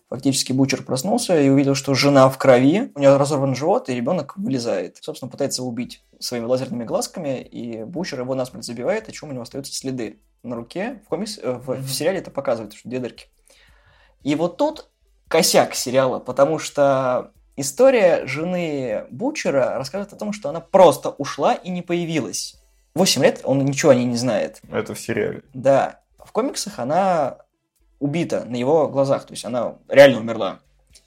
фактически Бучер проснулся и увидел, что жена в крови, у нее разорван живот, и ребенок вылезает. Собственно, пытается убить своими лазерными глазками, и Бучер его насмерть забивает, о чем у него остаются следы на руке. В, комикс, э, в, в сериале это показывает, что две дырки. И вот тут косяк сериала, потому что История жены Бучера рассказывает о том, что она просто ушла и не появилась. Восемь лет он ничего о ней не знает. Это в сериале. Да. В комиксах она убита на его глазах, то есть она реально умерла.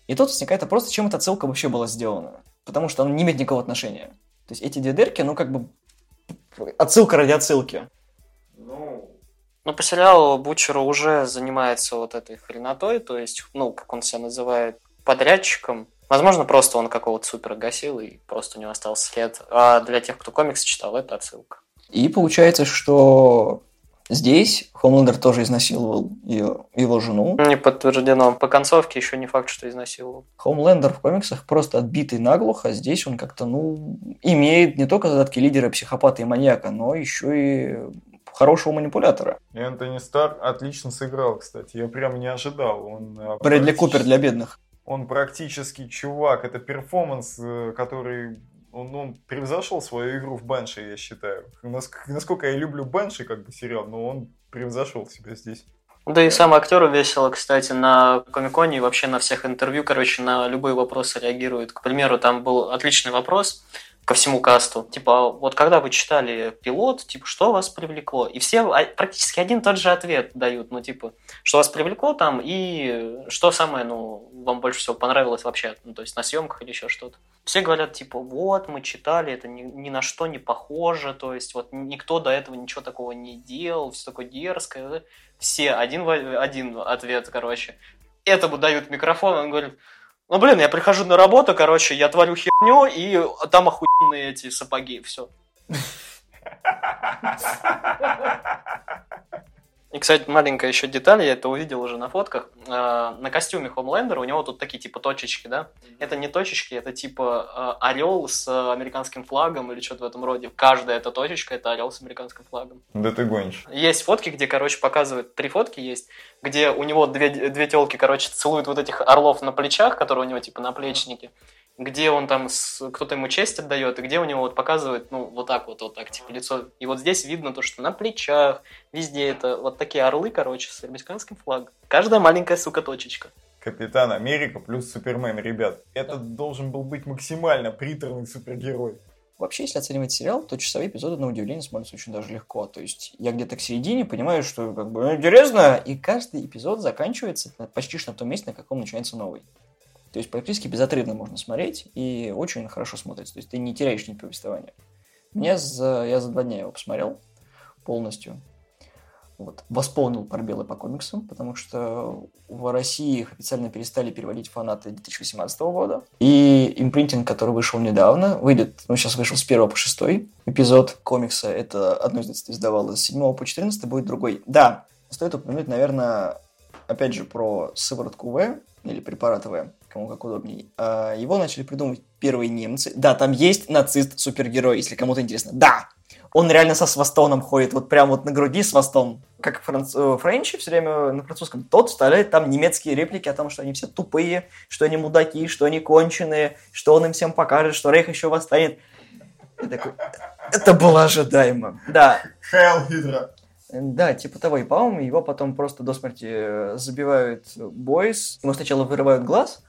И тут возникает вопрос, чем эта ссылка вообще была сделана. Потому что она не имеет никакого отношения. То есть эти две дырки, ну как бы отсылка ради отсылки. Ну, по сериалу Бучера уже занимается вот этой хренотой, то есть, ну, как он себя называет, подрядчиком Возможно, просто он какого-то супера гасил, и просто у него остался след. А для тех, кто комикс читал, это отсылка. И получается, что здесь Хомлендер тоже изнасиловал ее, его жену. Не подтверждено. По концовке еще не факт, что изнасиловал. Хомлендер в комиксах просто отбитый наглухо, а здесь он как-то, ну, имеет не только задатки лидера, психопата и маньяка, но еще и хорошего манипулятора. И Энтони Стар отлично сыграл, кстати. Я прям не ожидал. Он э, Брэдли Купер для бедных он практически чувак. Это перформанс, э, который он, он превзошел свою игру в Бенши, я считаю. Насколько я люблю Бенши, как бы сериал, но он превзошел себя здесь. Да и сам актеру весело, кстати, на Комиконе и вообще на всех интервью, короче, на любые вопросы реагирует. К примеру, там был отличный вопрос ко всему касту. Типа, вот когда вы читали пилот, типа, что вас привлекло? И все а, практически один тот же ответ дают. Ну, типа, что вас привлекло там и что самое, ну, вам больше всего понравилось вообще, ну, то есть на съемках или еще что-то. Все говорят, типа, вот, мы читали, это ни, ни на что не похоже, то есть вот никто до этого ничего такого не делал, все такое дерзкое. Все, один, один ответ, короче. Этому дают микрофон, он говорит, ну, блин, я прихожу на работу, короче, я творю херню, и там охуенные эти сапоги, все. И, кстати, маленькая еще деталь, я это увидел уже на фотках. А, на костюме Хомлендера у него тут такие типа точечки, да? Это не точечки, это типа а, орел с американским флагом или что-то в этом роде. Каждая эта точечка это орел с американским флагом. Да ты гонишь. Есть фотки, где, короче, показывают, три фотки есть, где у него две, две телки, короче, целуют вот этих орлов на плечах, которые у него типа наплечники где он там, с, кто-то ему честь отдает, и где у него вот показывает, ну, вот так вот, вот так, типа, лицо. И вот здесь видно то, что на плечах, везде это вот такие орлы, короче, с американским флагом. Каждая маленькая, сука, точечка. Капитан Америка плюс Супермен, ребят. Это должен был быть максимально приторный супергерой. Вообще, если оценивать сериал, то часовые эпизоды, на удивление, смотрятся очень даже легко. То есть я где-то к середине понимаю, что как бы интересно, и каждый эпизод заканчивается почти что на том месте, на каком начинается новый. То есть практически безотрывно можно смотреть и очень хорошо смотрится. То есть ты не теряешь ни повествования. Меня за, я за два дня его посмотрел полностью. Вот. Восполнил пробелы по комиксам, потому что в России их официально перестали переводить фанаты 2018 года. И импринтинг, который вышел недавно, выйдет, ну, сейчас вышел с 1 по 6 эпизод комикса. Это одно издательство издавало с 7 по 14, будет другой. Да, стоит упомянуть, наверное, опять же, про сыворотку В или препарат В кому как удобнее. А, его начали придумывать первые немцы. Да, там есть нацист-супергерой, если кому-то интересно. Да! Он реально со свастоном ходит, вот прям вот на груди свастон. Как франц... Э, Френчи все время на французском. Тот вставляет там немецкие реплики о том, что они все тупые, что они мудаки, что они конченые, что он им всем покажет, что Рейх еще восстанет. такой, это было ожидаемо. Да. Хейл Хидра. Да, типа того. И, по-моему, его потом просто до смерти э, забивают бойс. Ему сначала вырывают глаз,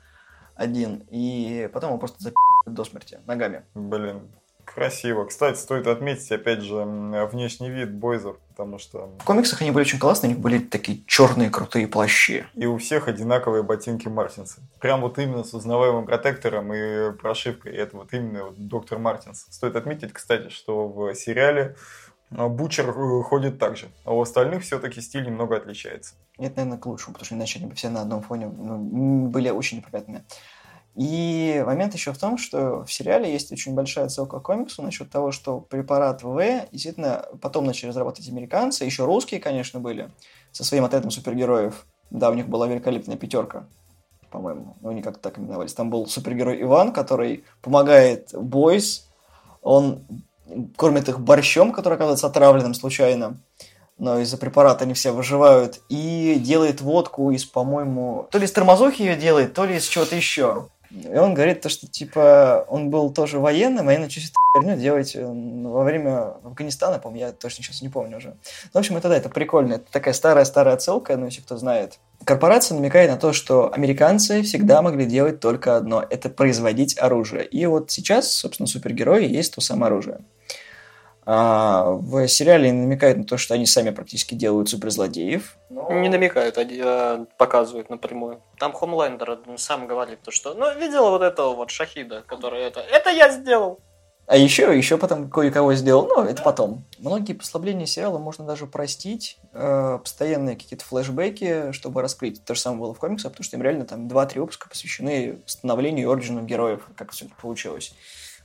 один, и потом его просто запи***ют до смерти ногами. Блин, красиво. Кстати, стоит отметить, опять же, внешний вид бойзов, потому что... В комиксах они были очень классные, у них были такие черные крутые плащи. И у всех одинаковые ботинки Мартинса. Прям вот именно с узнаваемым протектором и прошивкой. И это вот именно вот доктор Мартинс. Стоит отметить, кстати, что в сериале а, Бучер э, ходит так же, а у остальных все-таки стиль немного отличается. Это, наверное, к лучшему, потому что иначе они бы все на одном фоне ну, были очень неприятными. И момент еще в том, что в сериале есть очень большая отсылка к комиксу насчет того, что препарат В действительно потом начали разрабатывать американцы, еще русские, конечно, были, со своим отрядом супергероев. Да, у них была великолепная пятерка, по-моему. Ну, они как-то так именовались. Там был супергерой Иван, который помогает Бойс. Он кормит их борщом, который оказывается отравленным случайно. Но из-за препарата они все выживают. И делает водку из, по-моему... То ли из тормозухи ее делает, то ли из чего-то еще. И он говорит то, что, типа, он был тоже военным, и я начал херню делать э, во время Афганистана, по-моему, я точно сейчас не помню уже. Ну, в общем, это да, это прикольно. Это такая старая-старая отсылка, ну, если кто знает. Корпорация намекает на то, что американцы всегда могли делать только одно – это производить оружие. И вот сейчас, собственно, супергерои есть то самое оружие. А в сериале намекают на то, что они сами практически делают суперзлодеев. Но... Не намекают, а, показывают напрямую. Там Хомлендер сам говорит, то, что ну, видела вот этого вот Шахида, который это, это я сделал. А еще, еще потом кое-кого сделал, но это потом. Многие послабления сериала можно даже простить, э, постоянные какие-то флешбеки, чтобы раскрыть. То же самое было в комиксах, потому что им реально там 2-3 выпуска посвящены становлению и оригину героев, как все это получилось.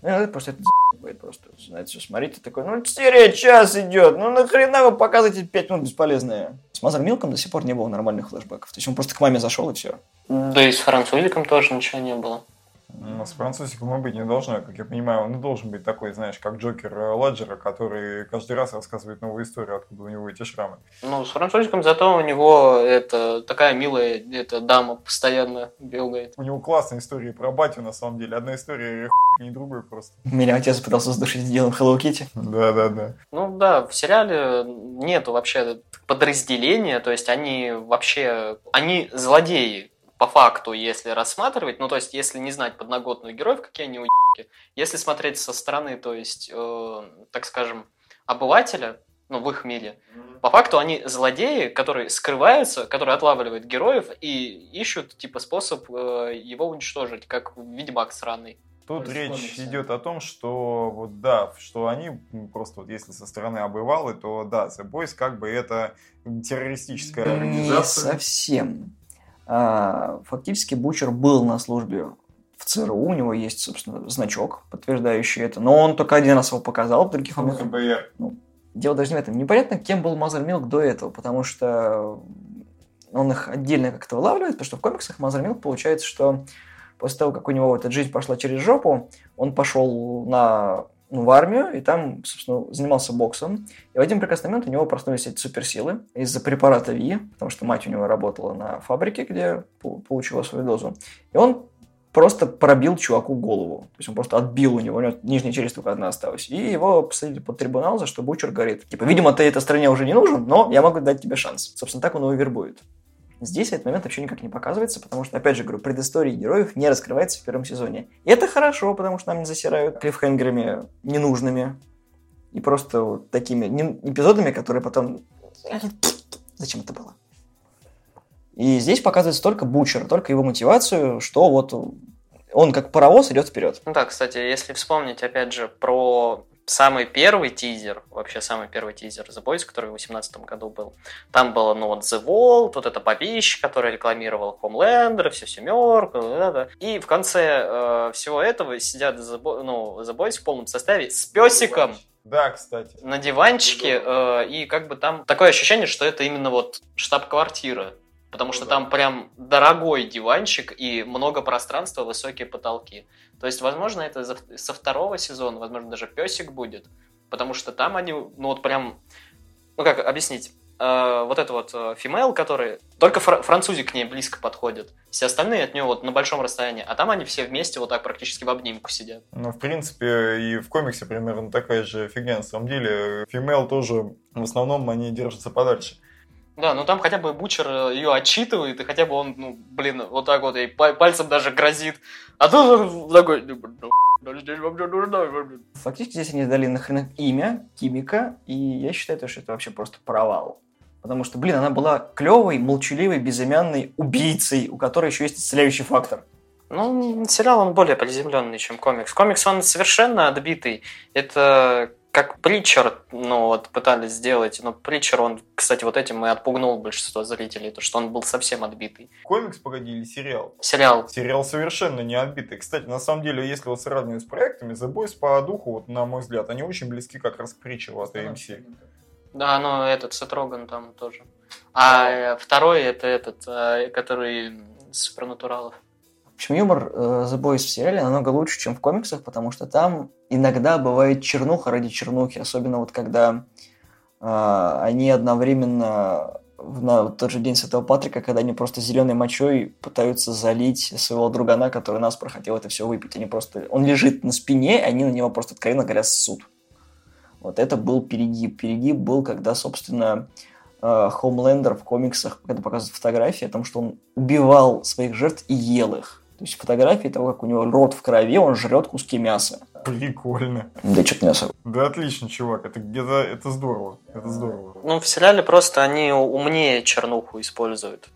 Ну, просто это будет просто. Знаете, все смотрите, такой, ну, серия час идет, ну, нахрена вы показываете 5 минут бесполезные. С Мазер Милком до сих пор не было нормальных флешбеков. То есть он просто к маме зашел и все. Да и с Французиком тоже ничего не было. Ну, с французиком и быть не должно, как я понимаю, он не должен быть такой, знаешь, как Джокер Ладжера, который каждый раз рассказывает новую историю, откуда у него эти шрамы. Ну, с французиком зато у него это такая милая эта дама постоянно бегает. У него классная история про батю, на самом деле. Одна история не другой просто. Меня отец пытался задушить делом Hello Kitty. Да, да, да. Ну да, в сериале нету вообще подразделения, то есть они вообще, они злодеи, по факту, если рассматривать, ну, то есть, если не знать подноготную героев, какие они уебки, если смотреть со стороны, то есть, э, так скажем, обывателя, ну, в их мире, mm-hmm. по факту они злодеи, которые скрываются, которые отлавливают героев и ищут, типа, способ э, его уничтожить, как ведьмак сраный. Тут речь идет о том, что вот да, что они просто вот если со стороны обывалы, то да, The Boys как бы это террористическая организация. Не совсем. А, фактически Бучер был на службе в ЦРУ, у него есть, собственно, значок, подтверждающий это, но он только один раз его показал, в других моментах... Ну, дело даже не в этом. Непонятно, кем был Мазер Милк до этого, потому что он их отдельно как-то вылавливает, потому что в комиксах Мазер Милк получается, что после того, как у него эта жизнь пошла через жопу, он пошел на ну, в армию, и там, собственно, занимался боксом. И в один прекрасный момент у него проснулись эти суперсилы из-за препарата Ви, потому что мать у него работала на фабрике, где получила свою дозу. И он просто пробил чуваку голову. То есть он просто отбил у него, у него нижняя челюсть только одна осталась. И его посадили под трибунал, за что Бучер говорит, типа, видимо, ты этой стране уже не нужен, но я могу дать тебе шанс. Собственно, так он его вербует. Здесь этот момент вообще никак не показывается, потому что, опять же, говорю, предыстория героев не раскрывается в первом сезоне. И это хорошо, потому что нам не засирают клиффхенгерами ненужными и просто вот такими эпизодами, которые потом... Зачем это было? И здесь показывается только Бучер, только его мотивацию, что вот он как паровоз идет вперед. Ну да, кстати, если вспомнить, опять же, про самый первый тизер, вообще самый первый тизер The Boys, который в 2018 году был, там было, ну, вот The Wall, вот это бабищ, который рекламировал Homelander, все семерку, да, да. и в конце э, всего этого сидят The, Bo- ну, The Boys в полном составе с песиком. Да, кстати. На диванчике, э, и как бы там такое ощущение, что это именно вот штаб-квартира. Потому что там прям дорогой диванчик и много пространства, высокие потолки. То есть, возможно, это со второго сезона, возможно, даже песик будет. Потому что там они, ну вот прям, ну как объяснить, э, вот это вот э, фимейл, который только фр- французик к ней близко подходит, все остальные от нее вот на большом расстоянии, а там они все вместе вот так практически в обнимку сидят. Ну, в принципе, и в комиксе примерно такая же фигня. На самом деле, фимейл тоже в основном они держатся подальше. Да, ну там хотя бы Бучер э, ее отчитывает, и хотя бы он, ну, блин, вот так вот ей пальцем даже грозит. А тут он такой... Фактически здесь они дали нахрен имя Кимика, и я считаю, что это вообще просто провал. Потому что, блин, она была клевой, молчаливой, безымянной убийцей, у которой еще есть исцеляющий фактор. Ну, сериал он более приземленный, чем комикс. Комикс он совершенно отбитый. Это как Притчер, ну вот пытались сделать, но Притчер, он, кстати, вот этим и отпугнул большинство зрителей, то что он был совсем отбитый. Комикс, погоди, или сериал? Сериал. Сериал совершенно не отбитый. Кстати, на самом деле, если вот сравнивать с проектами, The Boys по духу, вот, на мой взгляд, они очень близки как раз к Притчеру от AMC. Да, но этот Сетроган там тоже. А э, второй это этот, э, который с Супернатуралов. Общем, юмор э, The Boys в сериале намного лучше, чем в комиксах, потому что там иногда бывает чернуха ради чернухи, особенно вот когда э, они одновременно в на тот же день Святого Патрика, когда они просто зеленой мочой пытаются залить своего другана, который нас хотел это все выпить. Они просто... Он лежит на спине, они на него просто откровенно говоря ссут. Вот это был перегиб. Перегиб был, когда, собственно, Хомлендер в комиксах, когда показывают фотографии о том, что он убивал своих жертв и ел их. То есть фотографии того, как у него рот в крови, он жрет куски мяса. Прикольно. Да что-то не особо. Да отлично, чувак, это, это, это здорово, это здорово. Ну, в сериале просто они умнее чернуху используют.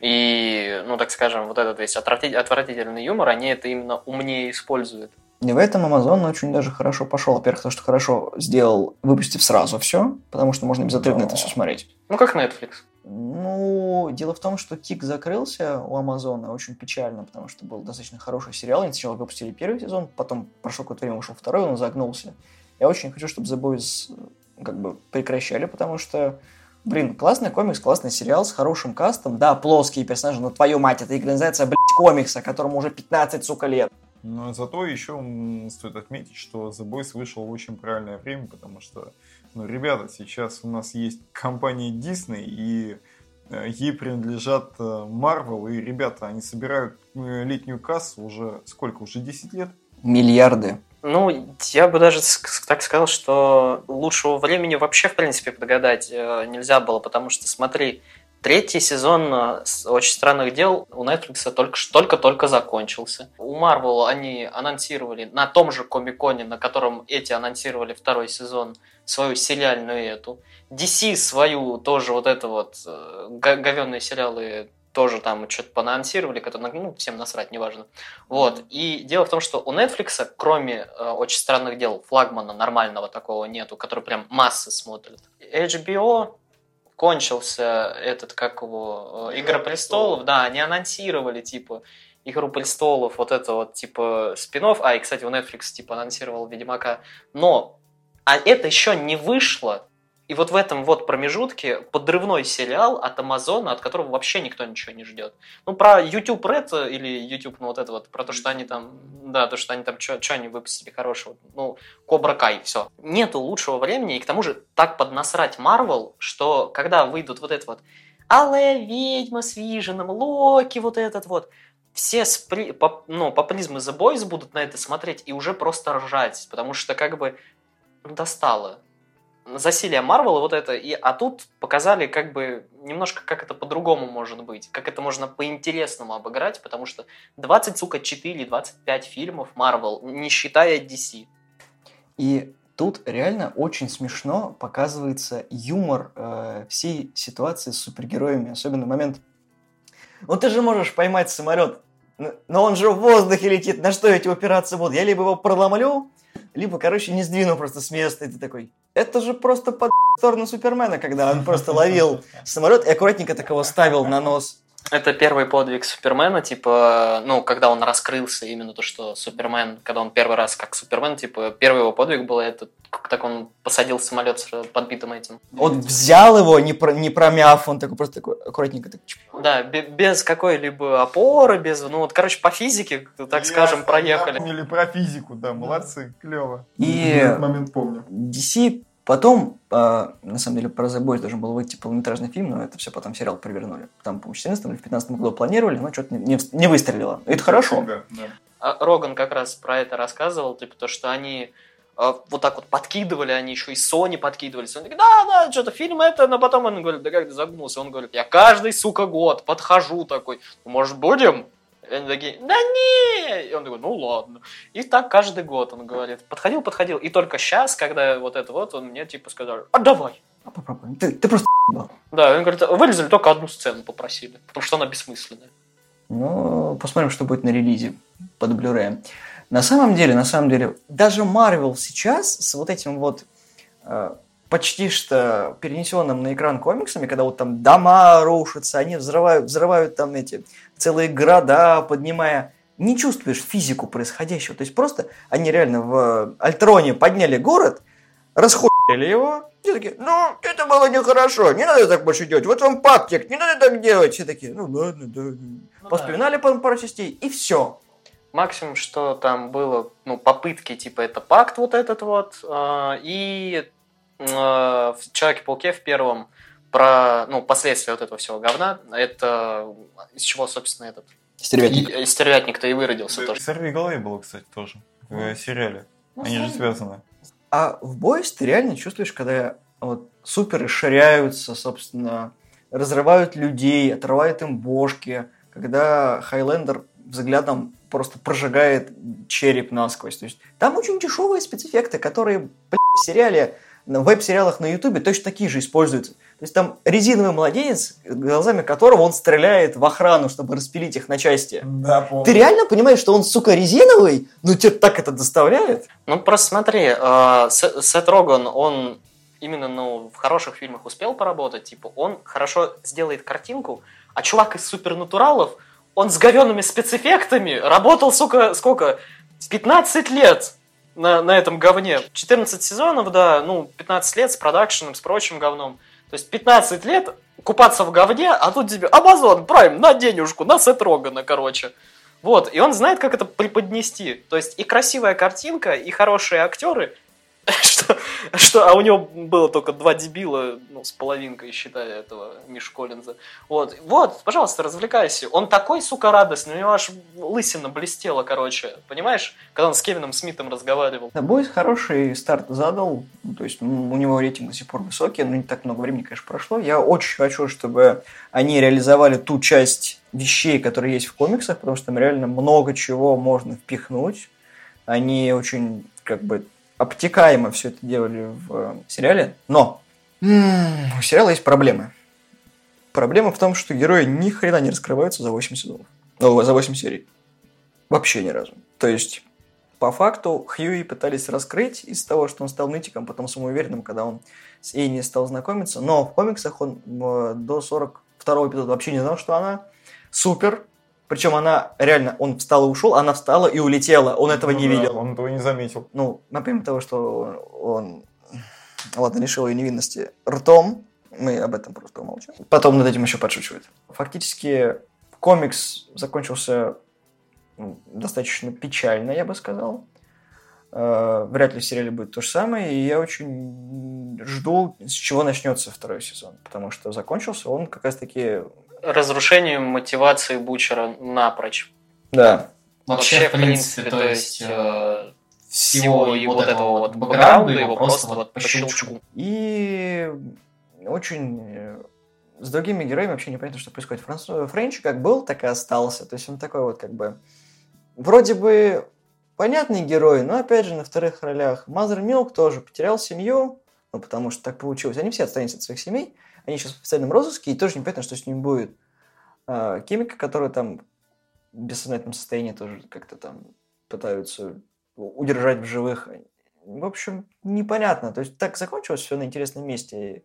И, ну, так скажем, вот этот весь отвратительный юмор, они это именно умнее используют. И в этом Amazon очень даже хорошо пошел. Во-первых, потому что хорошо сделал, выпустив сразу все, потому что можно безотрывно это все смотреть. Ну, как Netflix. Ну, дело в том, что Кик закрылся у Амазона очень печально, потому что был достаточно хороший сериал. Они сначала выпустили первый сезон, потом прошло какое-то время вышел второй, он загнулся. Я очень хочу, чтобы The Boys как бы прекращали, потому что, блин, классный комикс, классный сериал с хорошим кастом. Да, плоские персонажи, но твою мать, это экранизация, блядь, комикса, которому уже 15, сука, лет. Но зато еще стоит отметить, что The Boys вышел в очень правильное время, потому что, ну, ребята, сейчас у нас есть компания Disney, и э, ей принадлежат э, Marvel, и ребята, они собирают э, летнюю кассу уже сколько, уже 10 лет? Миллиарды. Ну, я бы даже так сказал, что лучшего времени вообще, в принципе, подгадать нельзя было, потому что, смотри, Третий сезон э, «Очень странных дел» у Netflix только-только закончился. У Marvel они анонсировали на том же Комиконе, на котором эти анонсировали второй сезон, свою сериальную эту. DC свою тоже вот это вот э, говенные сериалы тоже там что-то поанонсировали, которые, ну, всем насрать, неважно. Вот. И дело в том, что у Netflix, кроме э, «Очень странных дел», флагмана нормального такого нету, который прям массы смотрят. HBO кончился этот, как его, э, Игра престолов, да, они анонсировали, типа, Игру престолов, вот это вот, типа, спинов. А, и, кстати, у Netflix, типа, анонсировал Ведьмака. Но, а это еще не вышло, и вот в этом вот промежутке подрывной сериал от Амазона, от которого вообще никто ничего не ждет. Ну, про YouTube Red или YouTube, ну, вот это вот, про то, что они там, да, то, что они там, что они выпустили хорошего, ну, Кобра Кай, все. Нету лучшего времени, и к тому же так поднасрать Марвел, что когда выйдут вот это вот Алая ведьма с Виженом, Локи, вот этот вот, все с при, по, ну, по The Boys будут на это смотреть и уже просто ржать, потому что как бы достало засилие Марвела вот это, и, а тут показали как бы немножко, как это по-другому может быть, как это можно по-интересному обыграть, потому что 20, сука, 4, 25 фильмов Марвел, не считая DC. И тут реально очень смешно показывается юмор э, всей ситуации с супергероями, особенно момент ну ты же можешь поймать самолет, но он же в воздухе летит, на что эти операции будут? Я либо его проломлю, либо, короче, не сдвину просто с места, и ты такой, это же просто под сторону Супермена, когда он просто ловил самолет и аккуратненько так его ставил на нос. Это первый подвиг Супермена, типа, ну, когда он раскрылся, именно то, что Супермен, когда он первый раз как Супермен, типа, первый его подвиг был этот, так он посадил самолет с подбитым этим. Он взял его, не, про, не промяв, он такой просто такой аккуратненько так... Да, без какой-либо опоры, без, ну, вот, короче, по физике, так Я скажем, проехали. Или про физику, да, молодцы, клево. И этот момент помню. DC Потом, э, на самом деле, про The Boys должен был выйти полнометражный фильм, но это все потом сериал провернули. Там, по-моему, в 14 или в 15 году планировали, но что-то не, не выстрелило. Это хорошо. Да, да. А Роган как раз про это рассказывал, типа то, что они э, вот так вот подкидывали, они еще и Sony подкидывали. Sony говорит, да, да, что-то фильм это, но потом он говорит, да как ты загнулся? Он говорит, я каждый, сука, год подхожу такой, может, будем? И они такие, да не! И он такой, ну ладно. И так каждый год он говорит. Подходил, подходил. И только сейчас, когда вот это вот, он мне типа сказал, а давай. А попробуем. Ты, ты просто Да, он говорит, вырезали только одну сцену, попросили. Потому что она бессмысленная. Ну, посмотрим, что будет на релизе под Blu-ray. На самом деле, на самом деле, даже Марвел сейчас с вот этим вот э, почти что перенесенным на экран комиксами, когда вот там дома рушатся, они взрывают, взрывают там эти целые города, поднимая не чувствуешь физику происходящего. То есть просто они реально в Альтроне подняли город, расходили его, все такие, ну, это было нехорошо, не надо так больше делать, вот вам паптик, не надо так делать. Все такие, ну ладно, да. Ну, Поспоминали да. пару частей, и все. Максимум, что там было, ну, попытки, типа, это пакт вот этот вот, э, и э, в Человеке-пауке в первом про, ну, последствия вот этого всего говна, это из чего, собственно, этот Стервятник. И, стервятник-то и выродился да, тоже. Сорви головы было, кстати, тоже. В ну, сериале. Ну, Они же связаны. А в бойс ты реально чувствуешь, когда вот суперы ширяются, собственно, разрывают людей, отрывают им бошки, когда Хайлендер взглядом просто прожигает череп насквозь. То есть там очень дешевые спецэффекты, которые, блядь, в сериале, в веб-сериалах на Ютубе точно такие же используются. То есть там резиновый младенец, глазами которого он стреляет в охрану, чтобы распилить их на части. Да, помню. Ты реально понимаешь, что он, сука, резиновый? Ну, тебе так это доставляет? Ну, просто смотри, э, Сет Роган, он именно ну, в хороших фильмах успел поработать, типа, он хорошо сделает картинку, а чувак из супернатуралов, он с говенными спецэффектами работал, сука, сколько? 15 лет на, на этом говне. 14 сезонов, да, ну, 15 лет с продакшеном, с прочим говном. То есть 15 лет купаться в говне, а тут тебе Amazon Prime на денежку, на Сет Рогана, короче. Вот, и он знает, как это преподнести. То есть и красивая картинка, и хорошие актеры, что, что, а у него было только два дебила, ну, с половинкой, считая этого Миш Коллинза. Вот, вот, пожалуйста, развлекайся. Он такой, сука, радостный, у него аж лысина блестела, короче, понимаешь, когда он с Кевином Смитом разговаривал. Да, Бойс хороший старт задал, ну, то есть у него рейтинг до сих пор высокий, но не так много времени, конечно, прошло. Я очень хочу, чтобы они реализовали ту часть вещей, которые есть в комиксах, потому что там реально много чего можно впихнуть. Они очень, как бы, обтекаемо все это делали в э, сериале, но у сериала есть проблемы. Проблема в том, что герои ни хрена не раскрываются за 8 сезонов. Ну, за 8 серий. Вообще ни разу. То есть, по факту, Хьюи пытались раскрыть из того, что он стал нытиком, потом самоуверенным, когда он с Эйни стал знакомиться. Но в комиксах он э, до 42 эпизода вообще не знал, что она супер, причем она реально, он встал и ушел, она встала и улетела. Он этого ну, не да, видел. Он этого не заметил. Ну, например, того, что он, ладно, решил ее невинности ртом. Мы об этом просто умолчим. Потом над этим еще подшучивает. Фактически комикс закончился ну, достаточно печально, я бы сказал. Uh, вряд ли в сериале будет то же самое, и я очень жду, с чего начнется второй сезон, потому что закончился он как раз-таки разрушению мотивации Бучера напрочь. Да. Вообще, в принципе, то есть э, всего его вот этого вот бэкграунда его просто вот по щелчку. И очень э, с другими героями вообще непонятно, что происходит. Франц... Френч как был, так и остался. То есть он такой вот как бы... Вроде бы понятный герой, но опять же на вторых ролях. Мазер Милк тоже потерял семью, ну потому что так получилось. Они все отстранились от своих семей. Они сейчас в официальном розыске, и тоже непонятно, что с ним будет. А, которая там в бессознательном состоянии тоже как-то там пытаются удержать в живых. В общем, непонятно. То есть так закончилось все на интересном месте.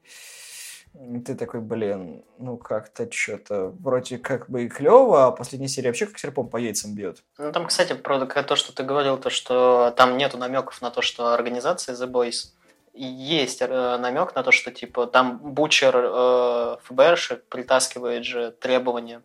И ты такой, блин, ну как-то что-то вроде как бы и клево, а последняя серия вообще как серпом по яйцам бьет. Ну там, кстати, про то, что ты говорил, то, что там нету намеков на то, что организация The Boys есть э, намек на то, что типа там Бучер э, ФБРшек притаскивает же требования.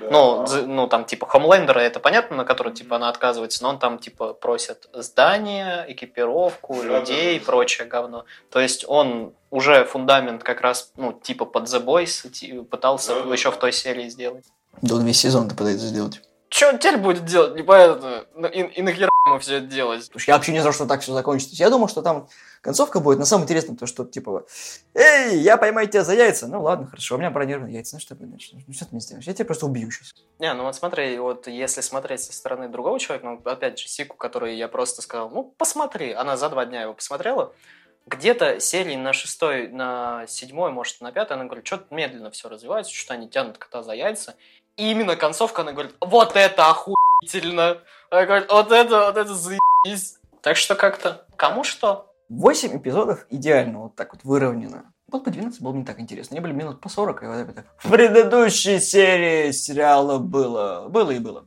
Да. Ну, ну, там, типа, Хомлендера, это понятно, на который, типа, она отказывается, но он там, типа, просит здание, экипировку, да, людей и прочее говно. То есть он уже фундамент как раз, ну, типа, под The Boys пытался да, еще да. в той серии сделать. Да, он весь сезон-то пытается сделать. Что он теперь будет делать? Непонятно. Ну, и, и нахера ему все это делать? Я вообще не знал, что так все закончится. Я думал, что там концовка будет. На самом интересном то, что типа, эй, я поймаю тебя за яйца. Ну ладно, хорошо, у меня бронированные яйца. Ну что ты, ну, что ты мне сделаешь? Я тебя просто убью сейчас. Не, ну вот смотри, вот если смотреть со стороны другого человека, ну опять же, Сику, который я просто сказал, ну посмотри. Она за два дня его посмотрела. Где-то серии на шестой, на седьмой, может, на пятой, она говорит, что-то медленно все развивается, что они тянут кота за яйца. И именно концовка, она говорит, вот это охуенно охуительно. Она говорит, вот это, вот это заебись. Так что как-то, кому что? 8 эпизодов идеально вот так вот выровнено. Вот по 12 было не так интересно. Они были минут по 40, и вот это В предыдущей серии сериала было. Было и было.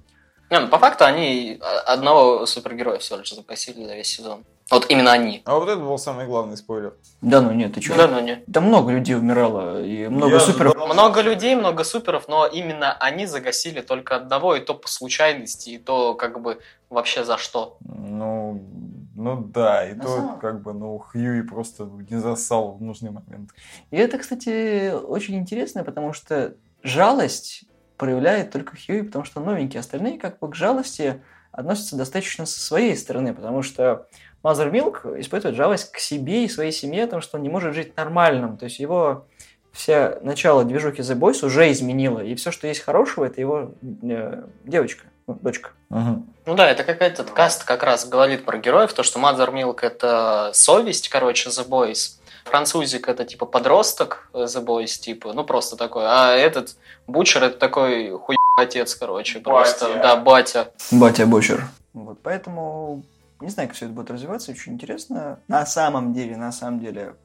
Не, ну по факту они одного супергероя всего лишь запросили за весь сезон. Вот именно они. А вот это был самый главный спойлер. Да ну нет, ты что? Да, ну нет. Да много людей умирало, и много Я суперов. ожидал. Много людей, много суперов, но именно они загасили только одного, и то по случайности, и то как бы вообще за что. Ну, ну да, и На то самом- как бы, ну, Хьюи просто не засал в нужный момент. И это, кстати, очень интересно, потому что жалость проявляет только Хьюи, потому что новенькие. Остальные как бы к жалости относятся достаточно со своей стороны, потому что Милк испытывает жалость к себе и своей семье, потому что он не может жить нормальным. То есть его вся начало движухи The Boys уже изменило, и все, что есть хорошего, это его э, девочка, ну, дочка. Мгм. Ну да, это как этот каст как раз говорит про героев, то, что Mother Milk это совесть, короче, The Boys. Французик это типа подросток The Boys, типа, ну просто такой. А этот Бучер это такой хуй отец, короче, просто, Батя. да, батя. Батя Бочер. Вот, поэтому не знаю, как все это будет развиваться, очень интересно. На самом деле, на самом деле,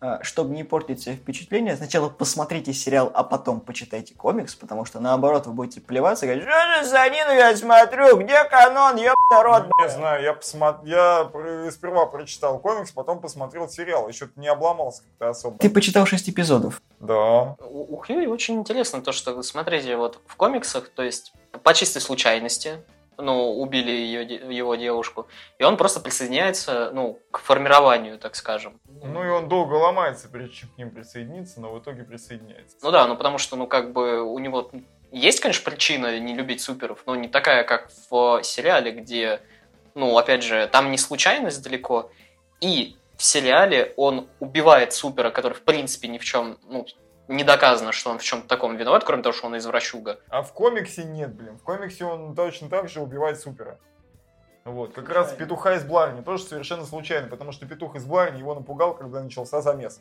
а, чтобы не портить себе впечатление, сначала посмотрите сериал, а потом почитайте комикс, потому что наоборот вы будете плеваться и говорить, что же за Нину я смотрю, где канон, ёб народ, Не знаю, я, посмо- я сперва прочитал комикс, потом посмотрел сериал. Еще не обломался как-то особо. Ты почитал 6 эпизодов. Да. У, у Хьюи очень интересно то, что, смотрите, вот в комиксах, то есть по чистой случайности, ну, убили ее, его девушку, и он просто присоединяется, ну, к формированию, так скажем. Ну и он долго ломается, прежде чем к ним присоединиться, но в итоге присоединяется. Ну да, ну потому что, ну, как бы у него есть, конечно, причина не любить суперов, но не такая, как в сериале, где, ну, опять же, там не случайность далеко, и в сериале он убивает супера, который, в принципе, ни в чем, ну, не доказано, что он в чем-то таком виноват, кроме того, что он извращуга. А в комиксе нет, блин. В комиксе он точно так же убивает супера. Вот, как раз петуха из Бларни тоже совершенно случайно, потому что петух из Бларни его напугал, когда начался замес.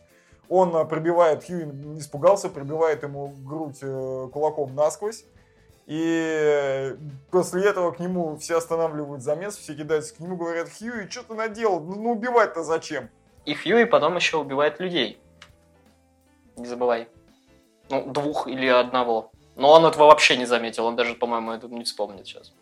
Он а, пробивает, Хьюи не испугался, пробивает ему грудь э, кулаком насквозь. И после этого к нему все останавливают замес, все кидаются к нему, говорят, Хьюи, что ты наделал? Ну, ну убивать-то зачем? И Хьюи потом еще убивает людей. Не забывай. Ну, двух или одного. Но он этого вообще не заметил, он даже, по-моему, это не вспомнит сейчас.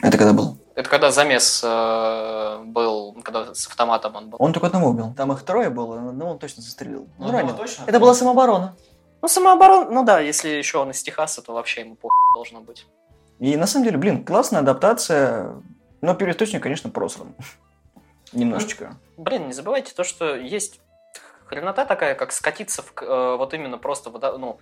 Это когда был? Это когда замес э, был, когда с автоматом он был. Он только одного убил. Там их трое было, но он точно застрелил. Ну, Одного ранил. точно? Это была самооборона. Ну, самооборона, ну да, если еще он из Техаса, то вообще ему похуй должно быть. И на самом деле, блин, классная адаптация, но первоисточник, конечно, просран. Немножечко. Блин, не забывайте то, что есть хренота такая, как скатиться в, э, вот именно просто, в до- ну,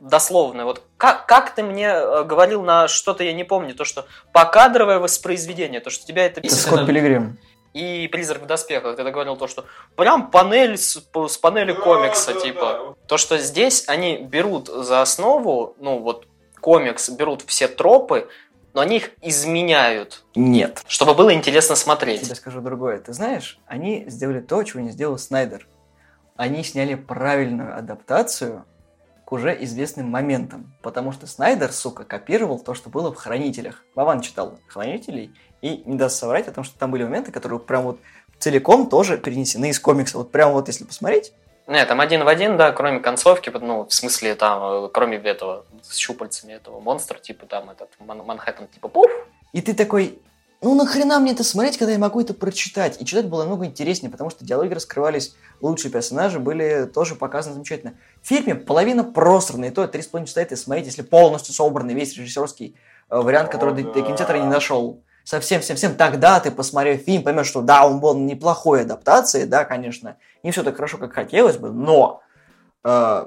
дословно. Вот как, как ты мне э, говорил на что-то, я не помню, то, что покадровое воспроизведение, то, что тебя это Это. Скотт Пилигрим. И «Призрак в доспехах», ты говорил то, что прям панель с, с панели комикса, типа. То, что здесь они берут за основу, ну вот комикс, берут все тропы, но они их изменяют, Нет. чтобы было интересно Я смотреть. тебе скажу другое. Ты знаешь, они сделали то, чего не сделал Снайдер. Они сняли правильную адаптацию к уже известным моментам. Потому что Снайдер, сука, копировал то, что было в «Хранителях». Вован читал «Хранителей» и не даст соврать о том, что там были моменты, которые прям вот целиком тоже перенесены из комикса. Вот прям вот если посмотреть, Нет, там один в один, да, кроме концовки, ну, в смысле, там, э, кроме этого, с щупальцами этого монстра, типа, там, этот, Ман- Манхэттен, типа, пуф, И ты такой, ну нахрена мне это смотреть, когда я могу это прочитать? И читать было намного интереснее, потому что диалоги раскрывались, лучшие персонажи были тоже показаны замечательно. В фильме половина просрана, и то три с половиной часа это смотреть, если полностью собранный весь режиссерский э, вариант, который О, до, да. до кинотеатра не дошел. Совсем-всем-всем тогда ты посмотрев фильм, поймешь, что да, он был неплохой адаптацией, да, конечно, не все так хорошо, как хотелось бы, но э,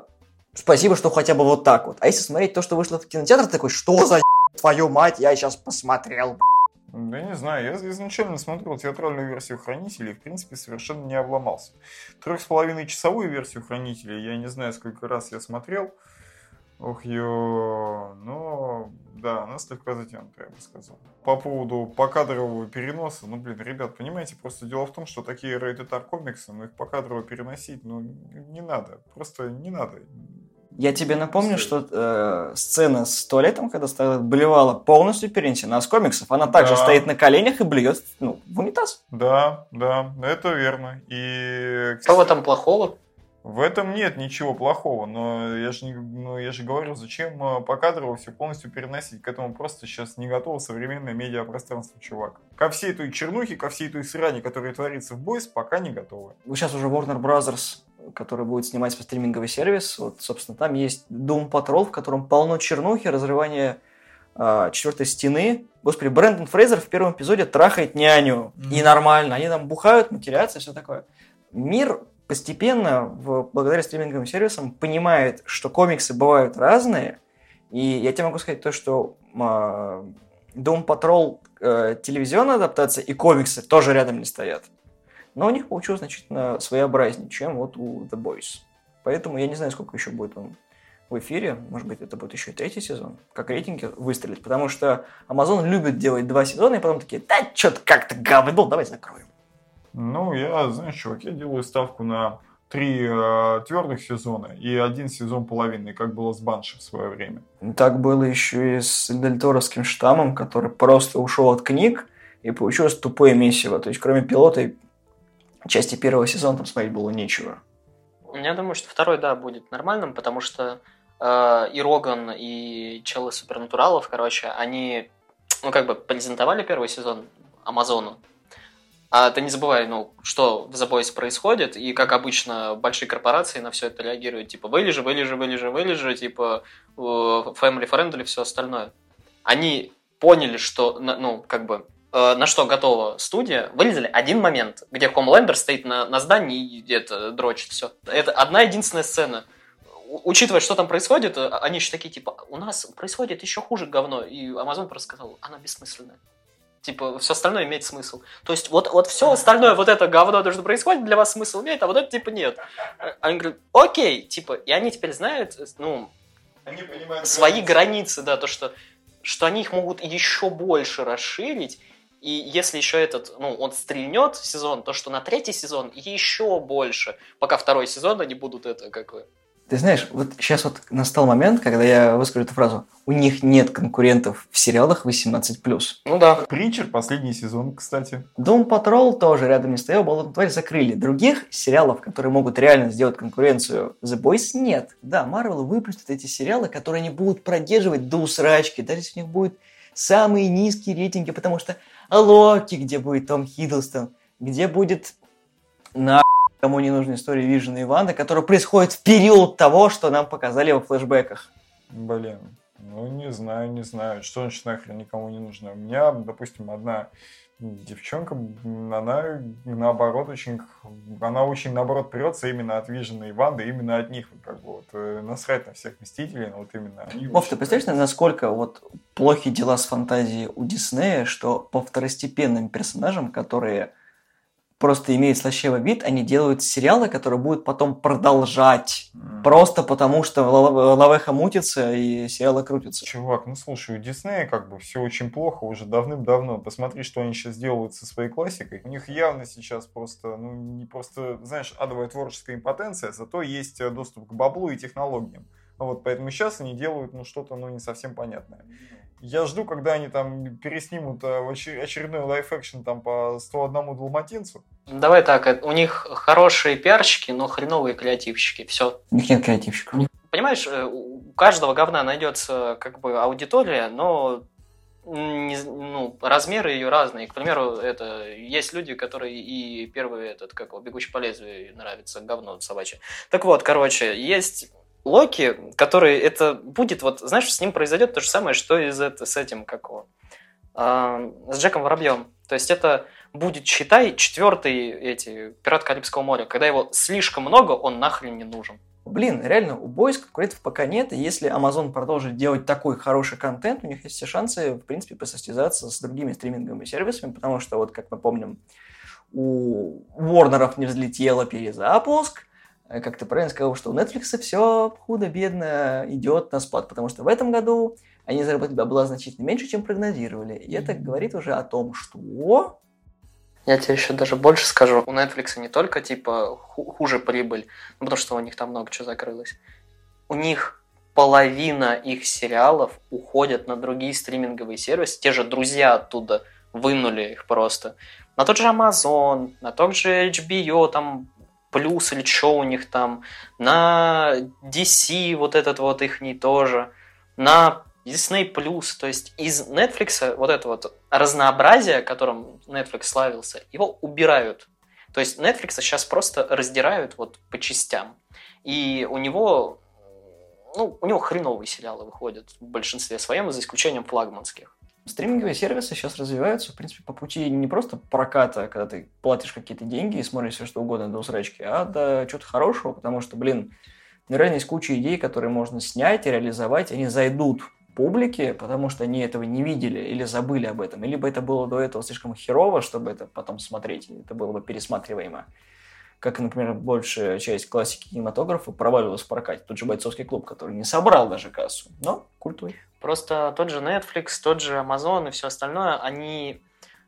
спасибо, что хотя бы вот так вот. А если смотреть то, что вышло в кинотеатр, ты такой, что за твою мать, я сейчас посмотрел, Да не знаю, я изначально смотрел театральную версию Хранителей, и, в принципе, совершенно не обломался. Трех с половиной часовую версию Хранителей, я не знаю, сколько раз я смотрел. Ох, ё, но да, она слегка затянута, я бы сказал. По поводу покадрового переноса, ну, блин, ребят, понимаете, просто дело в том, что такие Rated R комиксы, ну, их покадрово переносить, ну, не надо, просто не надо. Я тебе напомню, что э, сцена с туалетом, когда Старлайт блевала, полностью перенесена с комиксов. Она также Да. стоит на коленях и блюет ну, в унитаз. Да, да, это верно. И Что в этом плохого? В этом нет ничего плохого, но я же, не, ну, я же говорю, зачем э, покадрово все полностью переносить? К этому просто сейчас не готово современное медиапространство, чувак. Ко всей той чернухе, ко всей той сране, которая творится в Бойс, пока не готовы. Сейчас уже Warner Brothers, который будет снимать свой стриминговый сервис, вот, собственно, там есть Doom Patrol, в котором полно чернухи, разрывание а, четвертой стены. Господи, Брэндон Фрейзер в первом эпизоде трахает няню. Мгм. И нормально. Они там бухают, матерятся и все такое. Мир постепенно, в- благодаря стриминговым сервисам, понимает, что комиксы бывают разные. И я тебе могу сказать то, что а, Doom Patrol э, телевизионная адаптация и комиксы тоже рядом не стоят. Но у них получилось значительно своеобразнее, чем вот у The Boys. Поэтому я не знаю, сколько еще будет он в эфире. Может быть, это будет еще и третий сезон. Как рейтинги выстрелить. Потому что Amazon любит делать два сезона, и потом такие, да, что-то как-то говно, давай закроем. Ну, я, знаешь, чувак, я делаю ставку на три э, твердых сезона и один сезон половинный, как было с Банши в свое время. Так было еще и с Дельторовским штаммом, который просто ушел от книг, и получилось тупое месиво. То есть, кроме пилота и части первого сезона там смотреть было нечего. Я думаю, что второй, да, будет нормальным, потому что э, и Роган, и челы Супернатуралов, короче, они, ну, как бы презентовали первый сезон Амазону. А ты не забывай, ну, что в Boys происходит, и как обычно большие корпорации на все это реагируют, типа, вылежи, вылежи, вылежи, вылежи, типа, э, family friendly, все остальное. Они поняли, что, ну, как бы, на что готова студия, вылезли один момент, где Хомлендер стоит на, на здании и это дрочит все. Это одна единственная сцена. Учитывая, что там происходит, э, они еще такие, типа, у нас происходит еще хуже говно. И Amazon просто сказал, она бессмысленная. Типа, все остальное имеет смысл. То есть, вот, вот все остальное, вот это говно, то, что происходит, для вас смысл имеет, а вот это, типа, нет. А Они говорят, окей, типа, и они теперь знают, э, ну, Они понимают свои границы, да, то, что, что они их могут еще больше расширить, и если еще этот, ну, он стрельнет сезон, то что на третий сезон еще больше, пока второй сезон они будут это, как бы... Ты знаешь, вот сейчас вот настал момент, когда я выскажу эту фразу. У них нет конкурентов в сериалах 18+. Ну да. Притчер, последний сезон, кстати. Doom Patrol тоже рядом не стоял, Болотную тварь закрыли. Других сериалов, которые могут реально сделать конкуренцию The Boys, нет. Да, Marvel выпустит эти сериалы, которые они будут продерживать до усрачки, даже если у них будут самые низкие рейтинги, потому что Локи, где будет Том Хиддлстон, где будет на кому не нужна история Вижена и Ванда, которая происходит в период того, что нам показали во флешбеках. Блин, ну не знаю, не знаю. Что значит нахрен никому не нужно? У меня, допустим, одна девчонка, она наоборот очень, она очень наоборот прется именно от Вижена и Ванды, именно от них, как бы вот э, насрать на всех Мстителей, но вот именно они. Вов, ты представляешь, насколько вот плохи дела с фантазией у Диснея, что по второстепенным персонажам, которые просто имеют слащавый вид, они делают сериалы, которые будут потом продолжать. М. Просто потому, что Ла- Лавеха мутится и сериалы крутятся. Чувак, ну слушай, у Диснея как бы все очень плохо уже давным-давно. Посмотри, что они сейчас делают со своей классикой. У них явно сейчас просто, ну не просто, знаешь, адовая творческая импотенция, зато есть э, доступ к баблу и технологиям. Вот, поэтому сейчас они делают, ну, что-то, ну, не совсем понятное. Я жду, когда они там переснимут э, очередной live-action там по 101 далматинцу. Давай так, э, у них хорошие пиарщики, но хреновые креативщики, все. У них нет креативщиков. Понимаешь, э, у каждого говна найдется как бы аудитория, но не ну, размеры ее разные. К примеру, это есть люди, которые и первый этот, как его, бегущий по лезвию нравится, говно собачье. Так вот, короче, есть Локи, который это будет, вот, знаешь, с ним произойдет то же самое, что и с, этим, как его, а, с Джеком Воробьем. То есть это будет, считай, четвертый эти Пират Карибского моря. Когда его слишком много, он нахрен не нужен. Блин, реально, у Boys конкурентов пока нет, и если Amazon продолжит делать такой хороший контент, у них есть все шансы, в принципе, посостязаться с другими стриминговыми сервисами, потому что, вот как мы помним, у Warner'ов не взлетело перезапуск, как ты правильно сказал, что у Netflix все худо-бедно идет на спад, потому что в этом году они заработали бабла значительно меньше, чем прогнозировали. И это говорит уже о том, что... Я тебе еще даже больше скажу. У Netflix не только типа ху- хуже прибыль, ну, потому что у них там много чего закрылось. у них половина их сериалов уходят на другие стриминговые сервисы. Те же друзья оттуда вынули их просто. На тот же Amazon, на тот же HBO, там плюс или что у них там, на DC вот этот вот их не тоже, на Disney Plus, то есть из Netflix вот это вот разнообразие, которым Netflix славился, его убирают. То есть Netflix сейчас просто раздирают вот по частям. И у него, ну, у него хреновые сериалы выходят в большинстве своем, за исключением флагманских. Стриминговые сервисы сейчас развиваются, в принципе, по пути не просто проката, когда ты платишь какие-то деньги и смотришь все что угодно до усрачки, а до чего-то хорошего, потому что, блин, наверное, есть куча идей, которые можно снять и реализовать, они зайдут публике, потому что они этого не видели или забыли об этом, либо это было до этого слишком херово, чтобы это потом смотреть, это было бы пересматриваемо. Как, например, большая часть классики кинематографа проваливалась в прокате. Тот же «Бойцовский клуб», который не собрал даже кассу, но культурный. Просто тот же Netflix, тот же Amazon и все остальное, они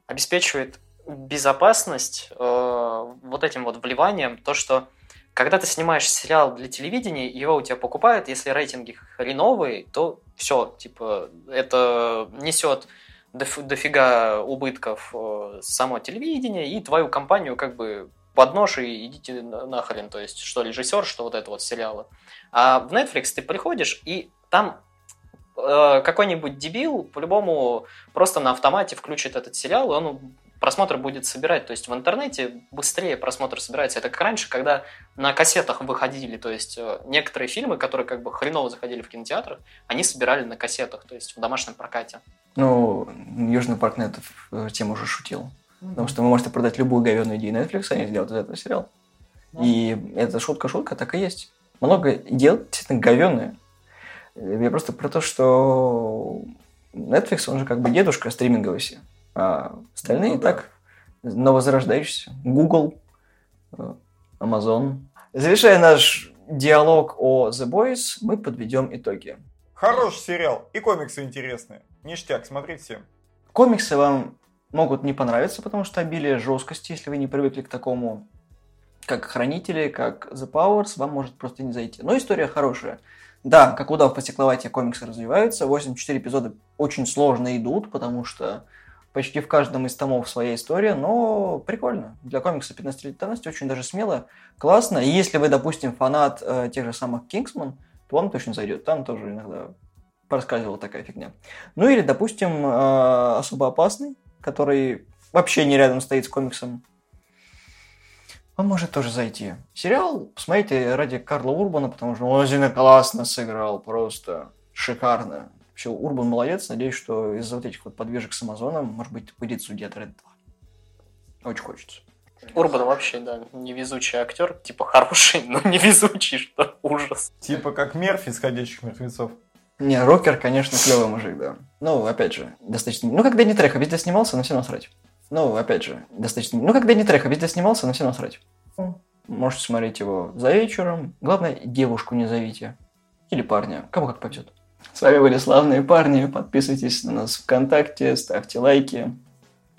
обеспечивают безопасность э, вот этим вот вливанием, то, что когда ты снимаешь сериал для телевидения, его у тебя покупают, если рейтинги хреновые, то все, типа, это несет дофига убытков э, само телевидение, и твою компанию как бы под нож и идите нахрен, то есть что режиссер, что вот это вот сериалы. А в Netflix ты приходишь, и там э, какой-нибудь дебил по-любому просто на автомате включит этот сериал, и он просмотр будет собирать. То есть в интернете быстрее просмотр собирается. Это как раньше, когда на кассетах выходили. То есть э, некоторые фильмы, которые как бы хреново заходили в кинотеатрах, они собирали на кассетах, то есть в домашнем прокате. Ну, Южный парк на эту тему уже шутил. Потому что вы можете продать любую говенную идею Netflix, они сделают из этого сериал. И эта шутка-шутка так и есть. Много дел действительно говенные. Я просто про то, что Netflix, он же как бы дедушка стриминговый все. А остальные ну, так, да. новозарождающиеся. Google, э, Amazon. Завершая наш диалог о The Boys, мы подведем итоги. Хороший сериал. И комиксы интересные. Ништяк, смотрите всем. Комиксы вам могут не понравиться, потому что обилие жесткости, если вы не привыкли к такому, как Хранители, как The Powers, вам может просто не зайти. Но история хорошая. Да, как удав по стекловате комиксы развиваются. 84 эпизода очень сложно идут, потому что почти в каждом из томов своя история, но прикольно. Для комикса 15 лет давности очень даже смело, классно. И если вы, допустим, фанат э, тех же самых Кингсман, то вам точно зайдет. Там тоже иногда проскальзывала такая фигня. Ну или, допустим, э, особо опасный, который вообще не рядом стоит с комиксом. Он может тоже зайти. Сериал посмотрите ради Карла Урбана, потому что он очень классно сыграл, просто шикарно. Вообще, Урбан молодец. Надеюсь, что из-за вот этих вот подвижек с Амазоном, может быть, будет судья Дред 2. Очень хочется. Урбан вообще, да, невезучий актер. Типа хороший, но невезучий, что ужас. Типа как Мерфи из «Ходячих мертвецов». Не, Рокер, конечно, клевый мужик, да. Ну, опять же, достаточно... Ну, когда не Треха везде снимался, на все насрать. Ну, опять же, достаточно... Ну, когда не Треха везде снимался, на все насрать. Можете смотреть его за вечером. Главное, девушку не зовите. Или парня. Кому как пойдет. С вами были славные парни. Подписывайтесь на нас ВКонтакте, ставьте лайки.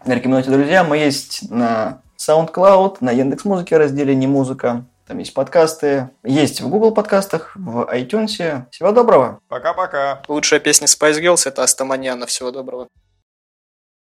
Рекомендуйте друзьям. Мы есть на SoundCloud, на Яндекс.Музыке разделе «Не музыка». Там есть подкасты. Есть в Google подкастах, в iTunes. Всего доброго. Пока-пока. Лучшая песня Spice Girls – это Астаманьяна. Всего доброго.